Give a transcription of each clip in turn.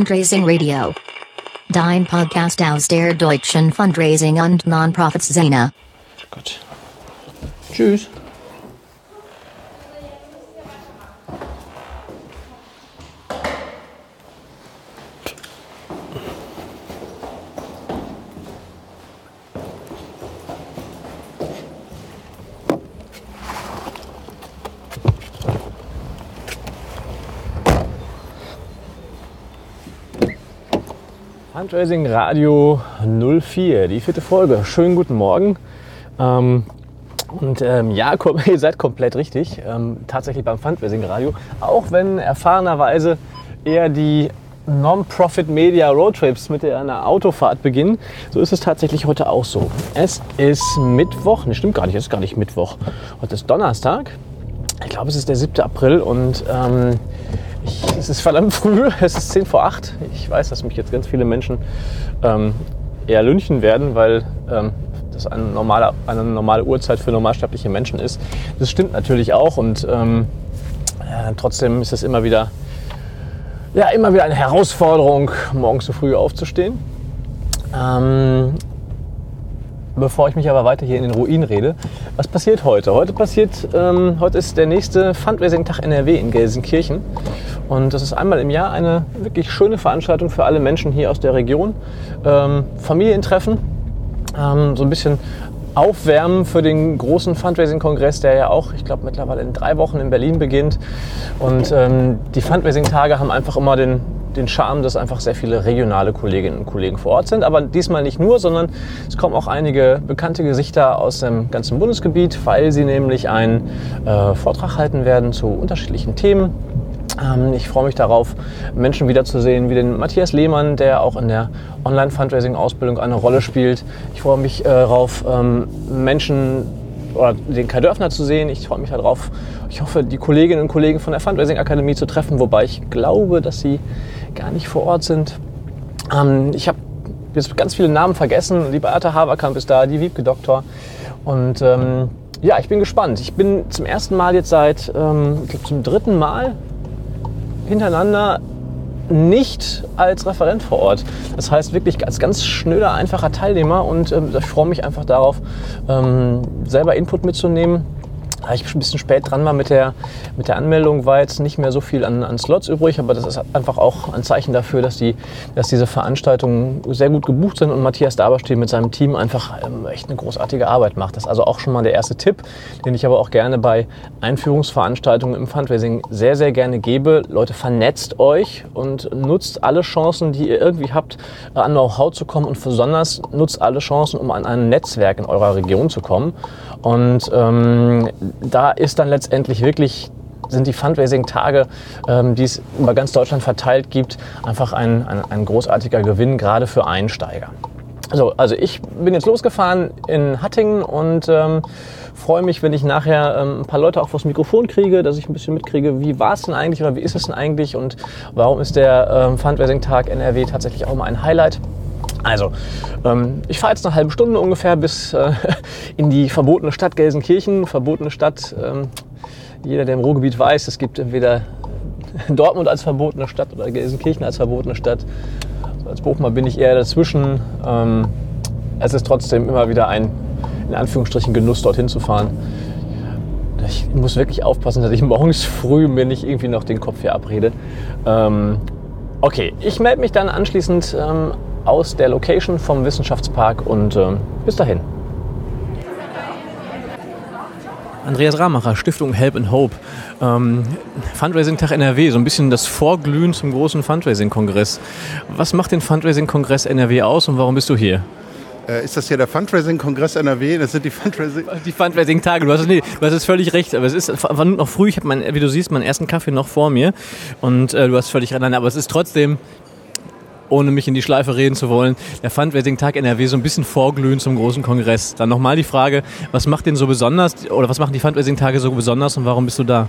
Fundraising Radio. Dein Podcast aus der deutschen Fundraising und Nonprofits-Szene. Gut. Tschüss. Fundraising Radio 04, die vierte Folge. Schönen guten Morgen. Ähm, und ähm, ja, ihr seid komplett richtig. Ähm, tatsächlich beim Fundraising Radio. Auch wenn erfahrenerweise eher die Non-Profit Media Roadtrips mit einer Autofahrt beginnen, so ist es tatsächlich heute auch so. Es ist Mittwoch, ne, stimmt gar nicht, es ist gar nicht Mittwoch. Heute ist Donnerstag. Ich glaube, es ist der 7. April und ähm, ich, es ist verdammt früh, es ist 10 vor 8. Ich weiß, dass mich jetzt ganz viele Menschen ähm, eher lünchen werden, weil ähm, das eine normale, eine normale Uhrzeit für normalsterbliche Menschen ist. Das stimmt natürlich auch und ähm, äh, trotzdem ist es immer wieder, ja, immer wieder eine Herausforderung, morgens so früh aufzustehen. Ähm, bevor ich mich aber weiter hier in den Ruin rede, was passiert heute? Heute passiert, ähm, heute ist der nächste Fundraising-Tag NRW in Gelsenkirchen. Und das ist einmal im Jahr eine wirklich schöne Veranstaltung für alle Menschen hier aus der Region. Ähm, Familientreffen, ähm, so ein bisschen aufwärmen für den großen Fundraising-Kongress, der ja auch, ich glaube, mittlerweile in drei Wochen in Berlin beginnt. Und ähm, die Fundraising-Tage haben einfach immer den, den Charme, dass einfach sehr viele regionale Kolleginnen und Kollegen vor Ort sind. Aber diesmal nicht nur, sondern es kommen auch einige bekannte Gesichter aus dem ganzen Bundesgebiet, weil sie nämlich einen äh, Vortrag halten werden zu unterschiedlichen Themen. Ähm, ich freue mich darauf, Menschen wiederzusehen, wie den Matthias Lehmann, der auch in der Online-Fundraising-Ausbildung eine Rolle spielt. Ich freue mich äh, darauf, ähm, Menschen oder den Kai Dörfner zu sehen. Ich freue mich darauf. Ich hoffe, die Kolleginnen und Kollegen von der Fundraising Akademie zu treffen, wobei ich glaube, dass sie gar nicht vor Ort sind. Ähm, ich habe jetzt ganz viele Namen vergessen. Die Beate Haverkamp ist da, die Wiebke Doktor. Und ähm, ja, ich bin gespannt. Ich bin zum ersten Mal jetzt seit, ähm, ich glaube zum dritten Mal hintereinander nicht als Referent vor Ort. Das heißt wirklich als ganz schnöder, einfacher Teilnehmer und ähm, ich freue mich einfach darauf, ähm, selber Input mitzunehmen da ich ein bisschen spät dran war mit der, mit der Anmeldung, war jetzt nicht mehr so viel an, an Slots übrig, aber das ist einfach auch ein Zeichen dafür, dass, die, dass diese Veranstaltungen sehr gut gebucht sind und Matthias Daberstedt mit seinem Team einfach ähm, echt eine großartige Arbeit macht. Das ist also auch schon mal der erste Tipp, den ich aber auch gerne bei Einführungsveranstaltungen im Fundraising sehr, sehr gerne gebe. Leute, vernetzt euch und nutzt alle Chancen, die ihr irgendwie habt, an Know-how zu kommen und besonders nutzt alle Chancen, um an ein Netzwerk in eurer Region zu kommen. Und ähm, da ist dann letztendlich wirklich sind die Fundraising-Tage, ähm, die es über ganz Deutschland verteilt gibt, einfach ein, ein, ein großartiger Gewinn, gerade für Einsteiger. So, also ich bin jetzt losgefahren in Hattingen und ähm, freue mich, wenn ich nachher ähm, ein paar Leute auch vors Mikrofon kriege, dass ich ein bisschen mitkriege, wie war es denn eigentlich oder wie ist es denn eigentlich und warum ist der ähm, Fundraising-Tag NRW tatsächlich auch mal ein Highlight. Also, ähm, ich fahre jetzt eine halbe Stunde ungefähr bis äh, in die verbotene Stadt Gelsenkirchen. Verbotene Stadt, ähm, jeder, der im Ruhrgebiet weiß, es gibt entweder Dortmund als verbotene Stadt oder Gelsenkirchen als verbotene Stadt. Als Bochumer bin ich eher dazwischen. Ähm, es ist trotzdem immer wieder ein, in Anführungsstrichen, Genuss, dorthin zu fahren. Ich muss wirklich aufpassen, dass ich morgens früh mir nicht irgendwie noch den Kopf hier abrede. Ähm, okay, ich melde mich dann anschließend ähm, aus der Location vom Wissenschaftspark und äh, bis dahin. Andreas Ramacher, Stiftung Help and Hope. Ähm, Fundraising-Tag NRW, so ein bisschen das Vorglühen zum großen Fundraising-Kongress. Was macht den Fundraising-Kongress NRW aus und warum bist du hier? Äh, ist das hier der Fundraising-Kongress NRW? Das sind die Fundraising... Die Fundraising-Tage. Du, hast, nee, du hast jetzt völlig recht. Aber es ist war noch früh. Ich habe, wie du siehst, meinen ersten Kaffee noch vor mir. Und äh, du hast völlig recht. Aber es ist trotzdem ohne mich in die Schleife reden zu wollen, der Fundraising-Tag NRW so ein bisschen vorglühen zum großen Kongress. Dann nochmal die Frage, was macht den so besonders oder was machen die Fundraising-Tage so besonders und warum bist du da?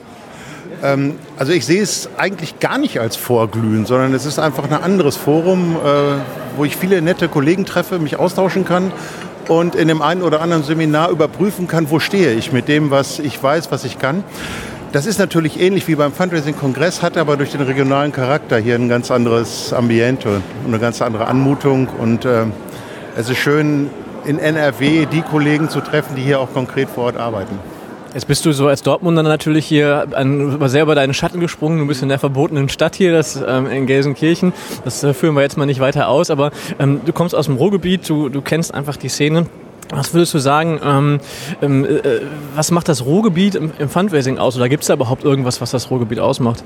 Ähm, also ich sehe es eigentlich gar nicht als Vorglühen, sondern es ist einfach ein anderes Forum, äh, wo ich viele nette Kollegen treffe, mich austauschen kann und in dem einen oder anderen Seminar überprüfen kann, wo stehe ich mit dem, was ich weiß, was ich kann. Das ist natürlich ähnlich wie beim Fundraising-Kongress, hat aber durch den regionalen Charakter hier ein ganz anderes Ambiente und eine ganz andere Anmutung. Und äh, es ist schön, in NRW die Kollegen zu treffen, die hier auch konkret vor Ort arbeiten. Jetzt bist du so als Dortmunder natürlich hier an, sehr über deinen Schatten gesprungen. Du bist in der verbotenen Stadt hier, das ähm, in Gelsenkirchen. Das äh, führen wir jetzt mal nicht weiter aus, aber ähm, du kommst aus dem Ruhrgebiet, du, du kennst einfach die Szene. Was würdest du sagen, ähm, ähm, äh, was macht das Ruhrgebiet im, im Fundraising aus? Oder gibt es da überhaupt irgendwas, was das Ruhrgebiet ausmacht?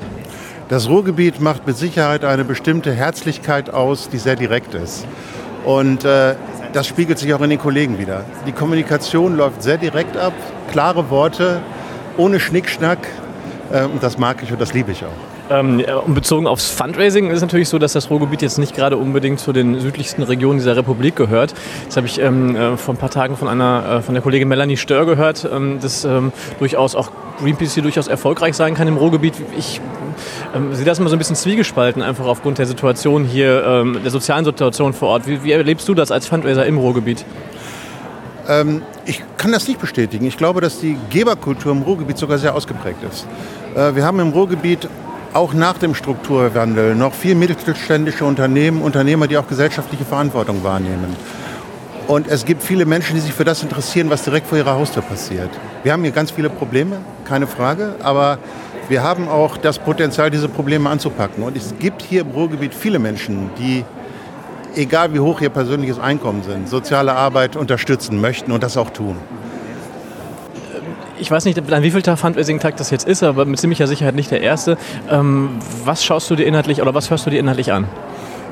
Das Ruhrgebiet macht mit Sicherheit eine bestimmte Herzlichkeit aus, die sehr direkt ist. Und äh, das spiegelt sich auch in den Kollegen wieder. Die Kommunikation läuft sehr direkt ab, klare Worte, ohne Schnickschnack. Äh, und das mag ich und das liebe ich auch. Ähm, und bezogen aufs Fundraising ist es natürlich so, dass das Ruhrgebiet jetzt nicht gerade unbedingt zu den südlichsten Regionen dieser Republik gehört. Das habe ich ähm, äh, vor ein paar Tagen von einer äh, von der Kollegin Melanie Stör gehört, ähm, dass ähm, durchaus auch Greenpeace hier durchaus erfolgreich sein kann im Ruhrgebiet. Ich ähm, sehe das immer so ein bisschen zwiegespalten, einfach aufgrund der Situation hier, ähm, der sozialen Situation vor Ort. Wie, wie erlebst du das als Fundraiser im Ruhrgebiet? Ich kann das nicht bestätigen. Ich glaube, dass die Geberkultur im Ruhrgebiet sogar sehr ausgeprägt ist. Äh, wir haben im Ruhrgebiet auch nach dem Strukturwandel noch viel mittelständische Unternehmen, Unternehmer, die auch gesellschaftliche Verantwortung wahrnehmen. Und es gibt viele Menschen, die sich für das interessieren, was direkt vor ihrer Haustür passiert. Wir haben hier ganz viele Probleme, keine Frage, aber wir haben auch das Potenzial, diese Probleme anzupacken. Und es gibt hier im Ruhrgebiet viele Menschen, die, egal wie hoch ihr persönliches Einkommen sind, soziale Arbeit unterstützen möchten und das auch tun ich weiß nicht, an wie viel Fundraising-Tag das jetzt ist, aber mit ziemlicher Sicherheit nicht der erste. Ähm, was schaust du dir inhaltlich oder was hörst du dir inhaltlich an?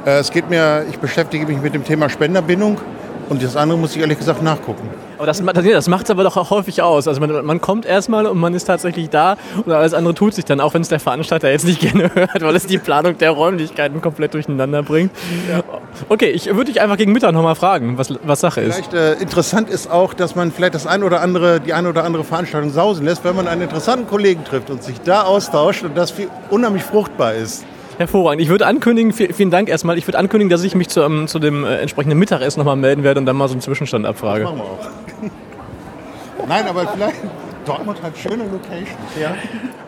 Äh, es geht mir, ich beschäftige mich mit dem Thema Spenderbindung und das andere muss ich ehrlich gesagt nachgucken. Aber das, das macht es aber doch auch häufig aus. Also man, man kommt erstmal und man ist tatsächlich da und alles andere tut sich dann, auch wenn es der Veranstalter jetzt nicht gerne hört, weil es die Planung der Räumlichkeiten komplett durcheinander bringt. Ja. Okay, ich würde dich einfach gegen Mittag nochmal fragen, was, was Sache ist. Vielleicht äh, interessant ist auch, dass man vielleicht das ein oder andere, die eine oder andere Veranstaltung sausen lässt, wenn man einen interessanten Kollegen trifft und sich da austauscht und das viel, unheimlich fruchtbar ist. Hervorragend. Ich würde ankündigen, vielen Dank erstmal, ich würde ankündigen, dass ich mich zu, um, zu dem äh, entsprechenden Mittagessen nochmal melden werde und dann mal so einen Zwischenstand abfrage. Das machen wir auch. Nein, aber vielleicht, Dortmund hat schöne Locations, ja.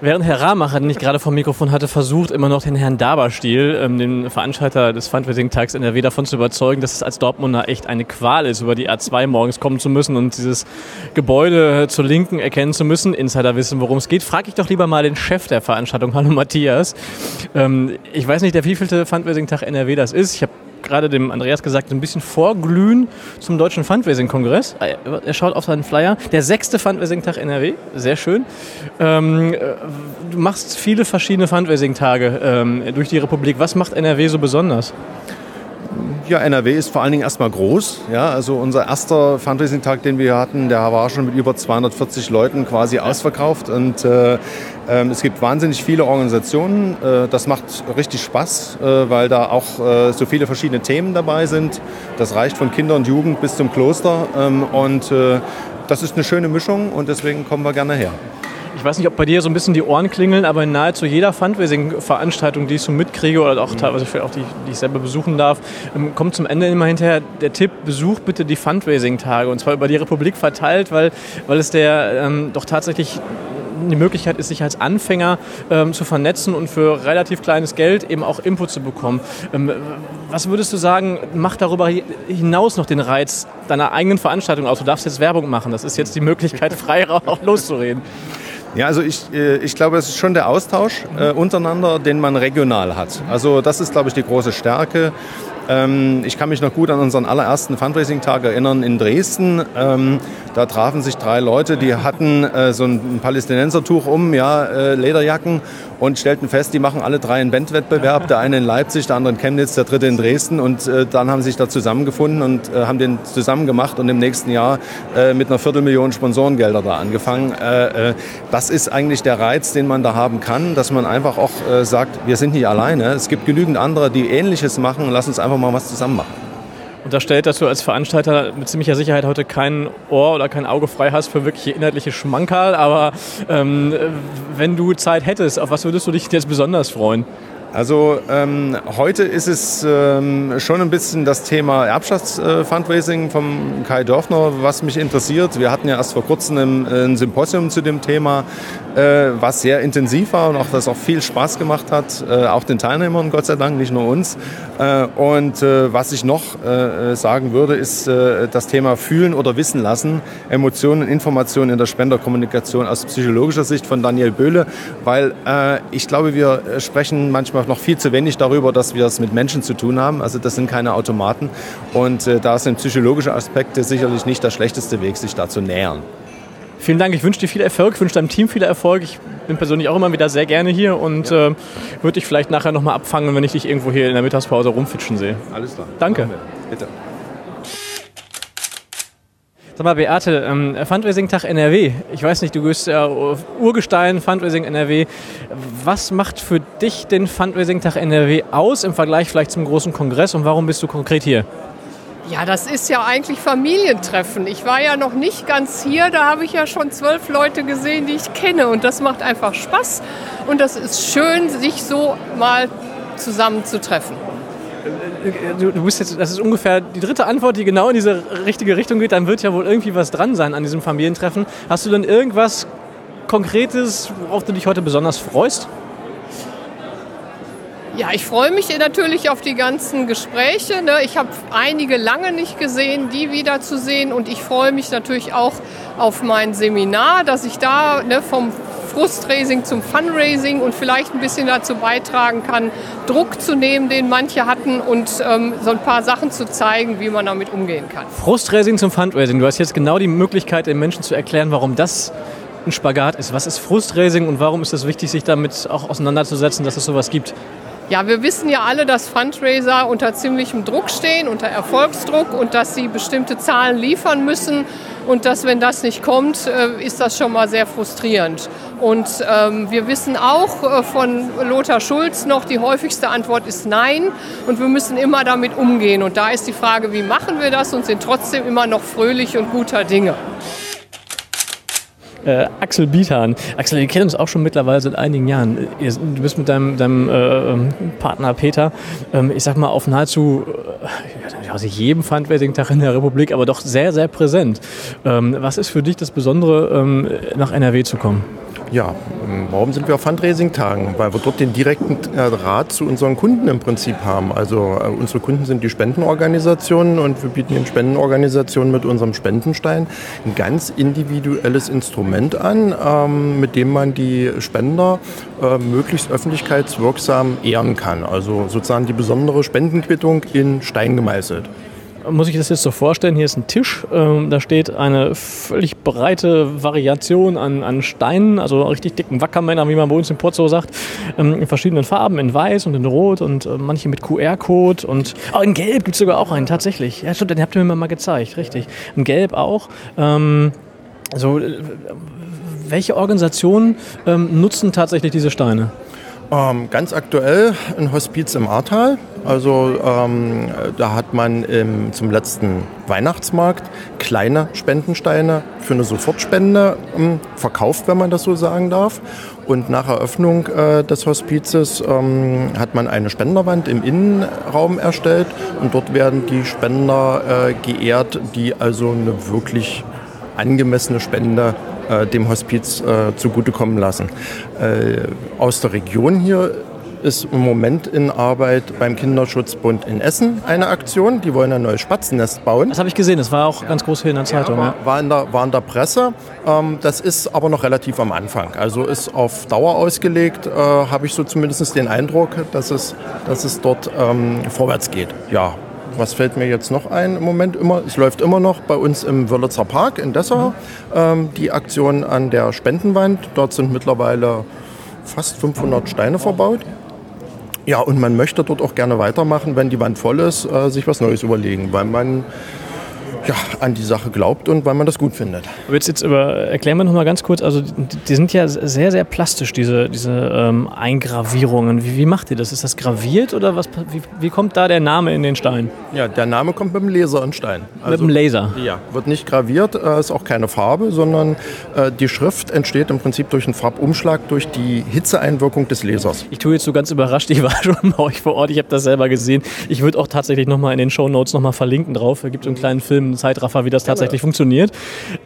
Während Herr Rahmacher, den ich gerade vom Mikrofon hatte, versucht immer noch den Herrn Daberstiel, ähm, den Veranstalter des Fundraising-Tags NRW, davon zu überzeugen, dass es als Dortmunder echt eine Qual ist, über die A2 morgens kommen zu müssen und dieses Gebäude zur Linken erkennen zu müssen. Insider wissen, worum es geht. Frag ich doch lieber mal den Chef der Veranstaltung, hallo Matthias. Ähm, ich weiß nicht, der wievielte Fundraising-Tag NRW das ist. Ich habe gerade dem Andreas gesagt, ein bisschen vorglühen zum Deutschen Fundraising-Kongress. Ah, er schaut auf seinen Flyer. Der sechste Fundraising-Tag NRW, sehr schön. Ähm, äh, du machst viele verschiedene Fundraising-Tage ähm, durch die Republik. Was macht NRW so besonders? Ja, NRW ist vor allen Dingen erstmal groß. Ja, also unser erster Fundraising-Tag, den wir hatten, der war schon mit über 240 Leuten quasi ausverkauft. Und äh, äh, es gibt wahnsinnig viele Organisationen. Äh, das macht richtig Spaß, äh, weil da auch äh, so viele verschiedene Themen dabei sind. Das reicht von Kinder und Jugend bis zum Kloster. Ähm, und das ist eine schöne Mischung und deswegen kommen wir gerne her. Ich weiß nicht, ob bei dir so ein bisschen die Ohren klingeln, aber in nahezu jeder Fundraising-Veranstaltung, die ich so mitkriege oder auch teilweise auch die, die ich selber besuchen darf, ähm, kommt zum Ende immer hinterher der Tipp, besuch bitte die Fundraising-Tage und zwar über die Republik verteilt, weil, weil es der ähm, doch tatsächlich die Möglichkeit ist, sich als Anfänger ähm, zu vernetzen und für relativ kleines Geld eben auch Input zu bekommen. Ähm, was würdest du sagen, macht darüber hinaus noch den Reiz deiner eigenen Veranstaltung aus? Du darfst jetzt Werbung machen, das ist jetzt die Möglichkeit, frei auch loszureden. Ja, also ich, äh, ich glaube, es ist schon der Austausch äh, untereinander, den man regional hat. Also das ist, glaube ich, die große Stärke. Ähm, ich kann mich noch gut an unseren allerersten Fundraising-Tag erinnern in Dresden. Ähm, da trafen sich drei Leute, die hatten äh, so ein Palästinensertuch um, ja, äh, Lederjacken und stellten fest, die machen alle drei einen Bandwettbewerb. Der eine in Leipzig, der andere in Chemnitz, der dritte in Dresden. Und äh, dann haben sie sich da zusammengefunden und äh, haben den zusammen gemacht und im nächsten Jahr äh, mit einer Viertelmillion Sponsorengelder da angefangen. Äh, das ist eigentlich der Reiz, den man da haben kann, dass man einfach auch sagt, wir sind nicht alleine. Es gibt genügend andere, die Ähnliches machen. Lass uns einfach mal was zusammen machen unterstellt, dass du als Veranstalter mit ziemlicher Sicherheit heute kein Ohr oder kein Auge frei hast für wirkliche inhaltliche Schmankerl. Aber ähm, wenn du Zeit hättest, auf was würdest du dich jetzt besonders freuen? Also ähm, heute ist es ähm, schon ein bisschen das Thema Erbschaftsfundraising äh, vom Kai Dörfner, was mich interessiert. Wir hatten ja erst vor kurzem ein, ein Symposium zu dem Thema, äh, was sehr intensiv war und auch das auch viel Spaß gemacht hat, äh, auch den Teilnehmern Gott sei Dank, nicht nur uns. Äh, und äh, was ich noch äh, sagen würde, ist das Thema Fühlen oder Wissen lassen, Emotionen, Informationen in der Spenderkommunikation aus psychologischer Sicht von Daniel Böhle, weil ich glaube, wir sprechen manchmal noch viel zu wenig darüber, dass wir es mit Menschen zu tun haben. Also das sind keine Automaten. Und äh, da sind psychologische Aspekte sicherlich nicht der schlechteste Weg, sich da zu nähern. Vielen Dank. Ich wünsche dir viel Erfolg, ich wünsche deinem Team viel Erfolg. Ich bin persönlich auch immer wieder sehr gerne hier und ja. äh, würde dich vielleicht nachher nochmal abfangen, wenn ich dich irgendwo hier in der Mittagspause rumfitschen sehe. Alles klar. Danke. Bitte. Sag mal, Beate, ähm, Fundraising-Tag NRW. Ich weiß nicht, du bist ja Urgestein Fundraising NRW. Was macht für dich den Fundraising-Tag NRW aus im Vergleich vielleicht zum großen Kongress und warum bist du konkret hier? Ja, das ist ja eigentlich Familientreffen. Ich war ja noch nicht ganz hier, da habe ich ja schon zwölf Leute gesehen, die ich kenne und das macht einfach Spaß und das ist schön, sich so mal zusammen zu treffen. Äh, du, du bist jetzt, das ist ungefähr die dritte Antwort, die genau in diese richtige Richtung geht, dann wird ja wohl irgendwie was dran sein an diesem Familientreffen. Hast du denn irgendwas Konkretes, worauf du dich heute besonders freust? Ja, ich freue mich natürlich auf die ganzen Gespräche. Ne? Ich habe einige lange nicht gesehen, die wiederzusehen. Und ich freue mich natürlich auch auf mein Seminar, dass ich da ne, vom Frustraising zum Fundraising und vielleicht ein bisschen dazu beitragen kann, Druck zu nehmen, den manche hatten und ähm, so ein paar Sachen zu zeigen, wie man damit umgehen kann. Frustraising zum Fundraising. Du hast jetzt genau die Möglichkeit, den Menschen zu erklären, warum das ein Spagat ist. Was ist Frustraising und warum ist es wichtig, sich damit auch auseinanderzusetzen, dass es sowas gibt? Ja, wir wissen ja alle, dass Fundraiser unter ziemlichem Druck stehen, unter Erfolgsdruck und dass sie bestimmte Zahlen liefern müssen und dass, wenn das nicht kommt, äh, ist das schon mal sehr frustrierend. Und ähm, wir wissen auch äh, von Lothar Schulz noch, die häufigste Antwort ist Nein und wir müssen immer damit umgehen. Und da ist die Frage, wie machen wir das und sind trotzdem immer noch fröhlich und guter Dinge äh, Axel Bietan. Axel, wir kennen uns auch schon mittlerweile seit einigen Jahren. Du bist mit deinem, deinem äh, ähm, Partner Peter, ähm, ich sag mal, auf nahezu äh, also jedem Fundraising-Tag in der Republik, aber doch sehr, sehr präsent. Ähm, was ist für dich das Besondere, ähm, nach NRW zu kommen? Ja, warum sind wir auf Fundraising-Tagen? Weil wir dort den direkten äh, Draht zu unseren Kunden im Prinzip haben. Also äh, unsere Kunden sind die Spendenorganisationen und wir bieten den Spendenorganisationen mit unserem Spendenstein ein ganz individuelles Instrument an, ähm, mit dem man die Spender äh, möglichst öffentlichkeitswirksam ehren kann. Also sozusagen die besondere Spendenquittung in Stein gemeißelt muss ich das jetzt so vorstellen, hier ist ein Tisch, ähm, da steht eine völlig breite Variation an, an Steinen, also richtig dicken Wackermänner, wie man bei uns in Porto sagt, ähm, in verschiedenen Farben, in weiß und in rot und äh, manche mit QR-Code und oh, in gelb gibt es sogar auch einen, tatsächlich. Ja, stimmt, den habt ihr mir mal gezeigt, richtig. In gelb auch. Ähm, so, äh, welche Organisationen ähm, nutzen tatsächlich diese Steine? Ähm, ganz aktuell ein Hospiz im Ahrtal. Also ähm, da hat man im, zum letzten Weihnachtsmarkt kleine Spendensteine für eine Sofortspende ähm, verkauft, wenn man das so sagen darf. Und nach Eröffnung äh, des Hospizes ähm, hat man eine Spenderwand im Innenraum erstellt und dort werden die Spender äh, geehrt, die also eine wirklich angemessene Spende äh, dem Hospiz äh, zugutekommen lassen. Äh, aus der Region hier ist im Moment in Arbeit beim Kinderschutzbund in Essen eine Aktion. Die wollen ein neues Spatzennest bauen. Das habe ich gesehen, das war auch ganz groß hier in der Zeitung. Ja, war, in der, war in der Presse. Ähm, das ist aber noch relativ am Anfang. Also ist auf Dauer ausgelegt, äh, habe ich so zumindest den Eindruck, dass es, dass es dort ähm, vorwärts geht. Ja, was fällt mir jetzt noch ein im Moment immer? Es läuft immer noch bei uns im Wörlitzer Park in Dessau ähm, die Aktion an der Spendenwand. Dort sind mittlerweile fast 500 Steine verbaut. Ja, und man möchte dort auch gerne weitermachen, wenn die Wand voll ist, äh, sich was Neues überlegen, weil man ja, an die Sache glaubt und weil man das gut findet. Aber jetzt, über, erklären wir noch mal ganz kurz, also die, die sind ja sehr, sehr plastisch, diese, diese ähm, Eingravierungen. Wie, wie macht ihr das? Ist das graviert oder was, wie, wie kommt da der Name in den Stein? Ja, der Name kommt mit dem Laser in Stein. mit dem Laser? Ja, wird nicht graviert, äh, ist auch keine Farbe, sondern äh, die Schrift entsteht im Prinzip durch einen Farbumschlag, durch die Hitzeeinwirkung des Lasers. Ich tue jetzt so ganz überrascht, ich war schon bei euch vor Ort, ich habe das selber gesehen. Ich würde auch tatsächlich noch mal in den Show Notes noch mal verlinken drauf. Da gibt es einen kleinen Film, einen Zeitraffer, wie das tatsächlich funktioniert.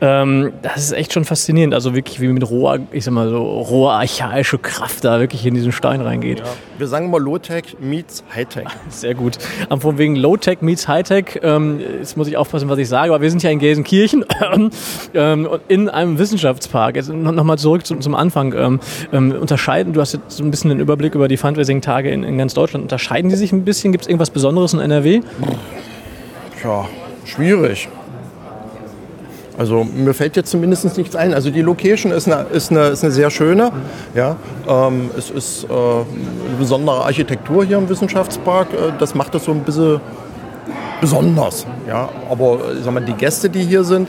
Ähm, das ist echt schon faszinierend. Also wirklich wie mit roher, ich sag mal so, roher archaische Kraft da wirklich in diesen Stein reingeht. Wir sagen mal Low-Tech meets High-Tech. Sehr gut. Ähm, von wegen Low-Tech meets High-Tech. Ähm, jetzt muss ich aufpassen, was ich sage, aber wir sind ja in Gelsenkirchen ähm, und in einem Wissenschaftspark. Jetzt nochmal zurück zum, zum Anfang. Ähm, ähm, unterscheiden, du hast jetzt so ein bisschen den Überblick über die Fundraising-Tage in, in ganz Deutschland. Unterscheiden die sich ein bisschen? Gibt es irgendwas Besonderes in NRW? Tja, schwierig. Also mir fällt jetzt zumindest nichts ein. Also die Location ist eine, ist eine, ist eine sehr schöne. Ja, ähm, es ist äh, eine besondere Architektur hier im Wissenschaftspark. Äh, das macht das so ein bisschen besonders. Ja, aber sag mal, die Gäste, die hier sind,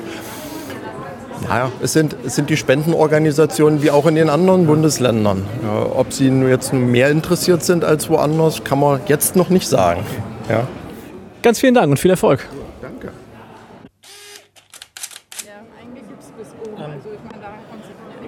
naja, es sind, es sind die Spendenorganisationen wie auch in den anderen Bundesländern. Ja, ob sie nur jetzt mehr interessiert sind als woanders, kann man jetzt noch nicht sagen. Ja. Ganz vielen Dank und viel Erfolg. Danke.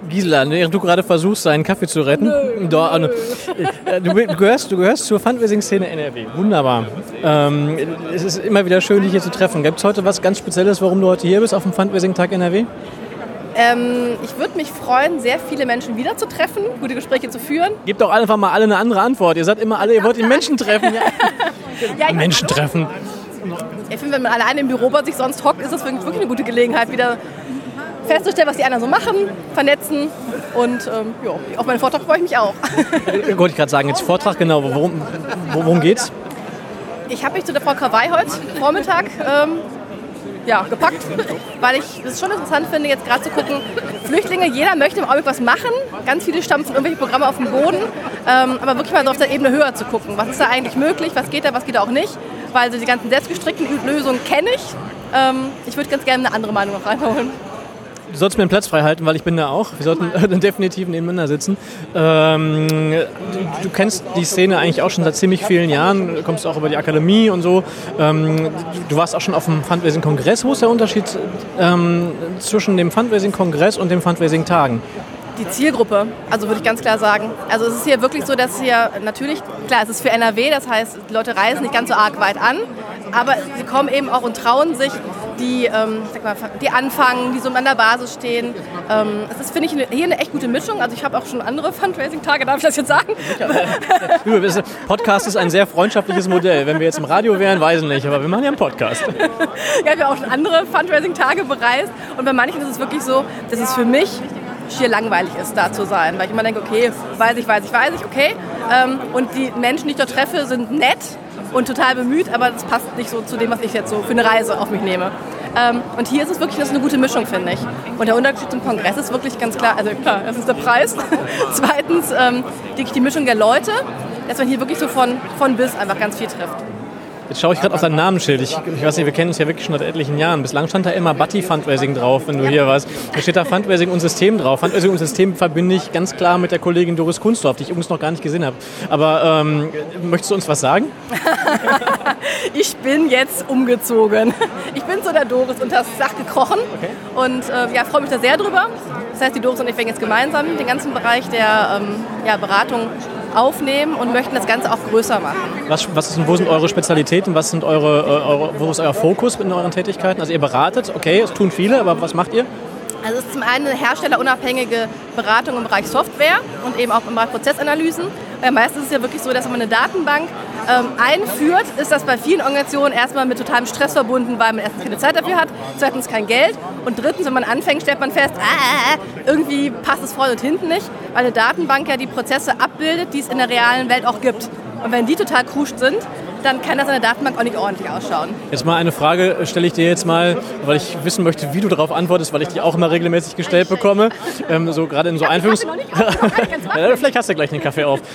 Gisela, während du gerade versuchst, seinen Kaffee zu retten. Doch, äh, du, du, gehörst, du gehörst zur Fundraising-Szene NRW. Wunderbar. Ähm, es ist immer wieder schön, dich hier zu treffen. Gibt es heute was ganz Spezielles, warum du heute hier bist auf dem Fundraising-Tag NRW? Ähm, ich würde mich freuen, sehr viele Menschen wiederzutreffen, gute Gespräche zu führen. Gebt doch einfach mal alle eine andere Antwort. Ihr sagt immer alle, ihr wollt die Menschen treffen. Ja. Ja, ich- Menschen treffen. Ich finde, wenn man alleine im Büro bei sich sonst hockt, ist das wirklich eine gute Gelegenheit, wieder festzustellen, was die anderen so machen, vernetzen. Und ähm, ja, auf meinen Vortrag freue ich mich auch. Wollte ich gerade sagen, jetzt Vortrag, genau. Worum, worum geht's? Ich habe mich zu der Frau Krawai heute Vormittag ähm, ja, gepackt, weil ich es schon interessant finde, jetzt gerade zu gucken, Flüchtlinge, jeder möchte im Augenblick was machen, ganz viele stampfen irgendwelche Programme auf den Boden, ähm, aber wirklich mal so auf der Ebene höher zu gucken, was ist da eigentlich möglich, was geht da, was geht da auch nicht, weil so die ganzen selbstgestrickten Lösungen kenne ich. Ähm, ich würde ganz gerne eine andere Meinung noch reinholen. Du sollst mir einen Platz frei halten, weil ich bin da auch. Wir sollten äh, definitiv nebeneinander sitzen. Ähm, du, du kennst die Szene eigentlich auch schon seit ziemlich vielen Jahren. Du kommst auch über die Akademie und so. Ähm, du warst auch schon auf dem Fundraising-Kongress. Wo ist der Unterschied ähm, zwischen dem Fundraising-Kongress und den Fundraising-Tagen? Die Zielgruppe, also würde ich ganz klar sagen. Also es ist hier wirklich so, dass hier natürlich, klar, es ist für NRW, das heißt, die Leute reisen nicht ganz so arg weit an, aber sie kommen eben auch und trauen sich, die, ähm, mal, die anfangen, die so an der Basis stehen. Ähm, es ist, finde ich, eine- hier eine echt gute Mischung. Also ich habe auch schon andere Fundraising-Tage, darf ich das jetzt sagen? Das- Podcast ist ein sehr freundschaftliches Modell. Wenn wir jetzt im Radio wären, weiß ich nicht, aber wir machen ja einen Podcast. Ich habe ja auch schon andere Fundraising-Tage bereist und bei manchen ist es wirklich so, dass es für mich schier langweilig ist, da zu sein, weil ich immer denke, okay, weiß ich, weiß ich, weiß ich, okay. Ähm, und die Menschen, die ich dort treffe, sind nett und total bemüht, aber das passt nicht so zu dem, was ich jetzt so für eine Reise auf mich nehme. Ähm, und hier ist es wirklich das eine gute Mischung, finde ich. Und der Unterschied zum Kongress ist wirklich ganz klar, also klar, ist der Preis. Zweitens ähm, wirklich die Mischung der Leute, dass man hier wirklich so von, von bis einfach ganz viel trifft. Jetzt schaue ich gerade auf dein Namensschild. Ich, ich weiß nicht, wir kennen uns ja wirklich schon seit etlichen Jahren. Bislang stand da immer Buddy Fundraising drauf, wenn du hier warst. Da steht da Fundraising und System drauf. Fundraising und System verbinde ich ganz klar mit der Kollegin Doris Kunstorf, die ich übrigens noch gar nicht gesehen habe. Aber ähm, möchtest du uns was sagen? Ich bin jetzt umgezogen. Ich bin zu der Doris unter das Dach gekrochen und äh, ja, freue mich da sehr drüber. Das heißt, die Doris und ich werden jetzt gemeinsam den ganzen Bereich der ähm, ja, Beratung aufnehmen und möchten das Ganze auch größer machen. Was, was ist, wo sind eure Spezialitäten? Was sind eure, äh, eure, wo ist euer Fokus in euren Tätigkeiten? Also ihr beratet, okay, es tun viele, aber was macht ihr? Also es ist zum einen eine herstellerunabhängige Beratung im Bereich Software und eben auch im Bereich Prozessanalysen. Weil meistens ist es ja wirklich so, dass man eine Datenbank ähm, einführt, ist das bei vielen Organisationen erstmal mit totalem Stress verbunden, weil man erstens keine Zeit dafür hat, zweitens kein Geld und drittens, wenn man anfängt, stellt man fest, ah, irgendwie passt es vorne und hinten nicht, weil eine Datenbank ja die Prozesse abbildet, die es in der realen Welt auch gibt. Und wenn die total kruscht sind, dann kann das in der Datenbank auch nicht ordentlich ausschauen. Jetzt mal eine Frage äh, stelle ich dir jetzt mal, weil ich wissen möchte, wie du darauf antwortest, weil ich die auch immer regelmäßig gestellt bekomme. Ähm, so gerade in so Einführungs... Ja, Vielleicht hast du gleich den Kaffee auf.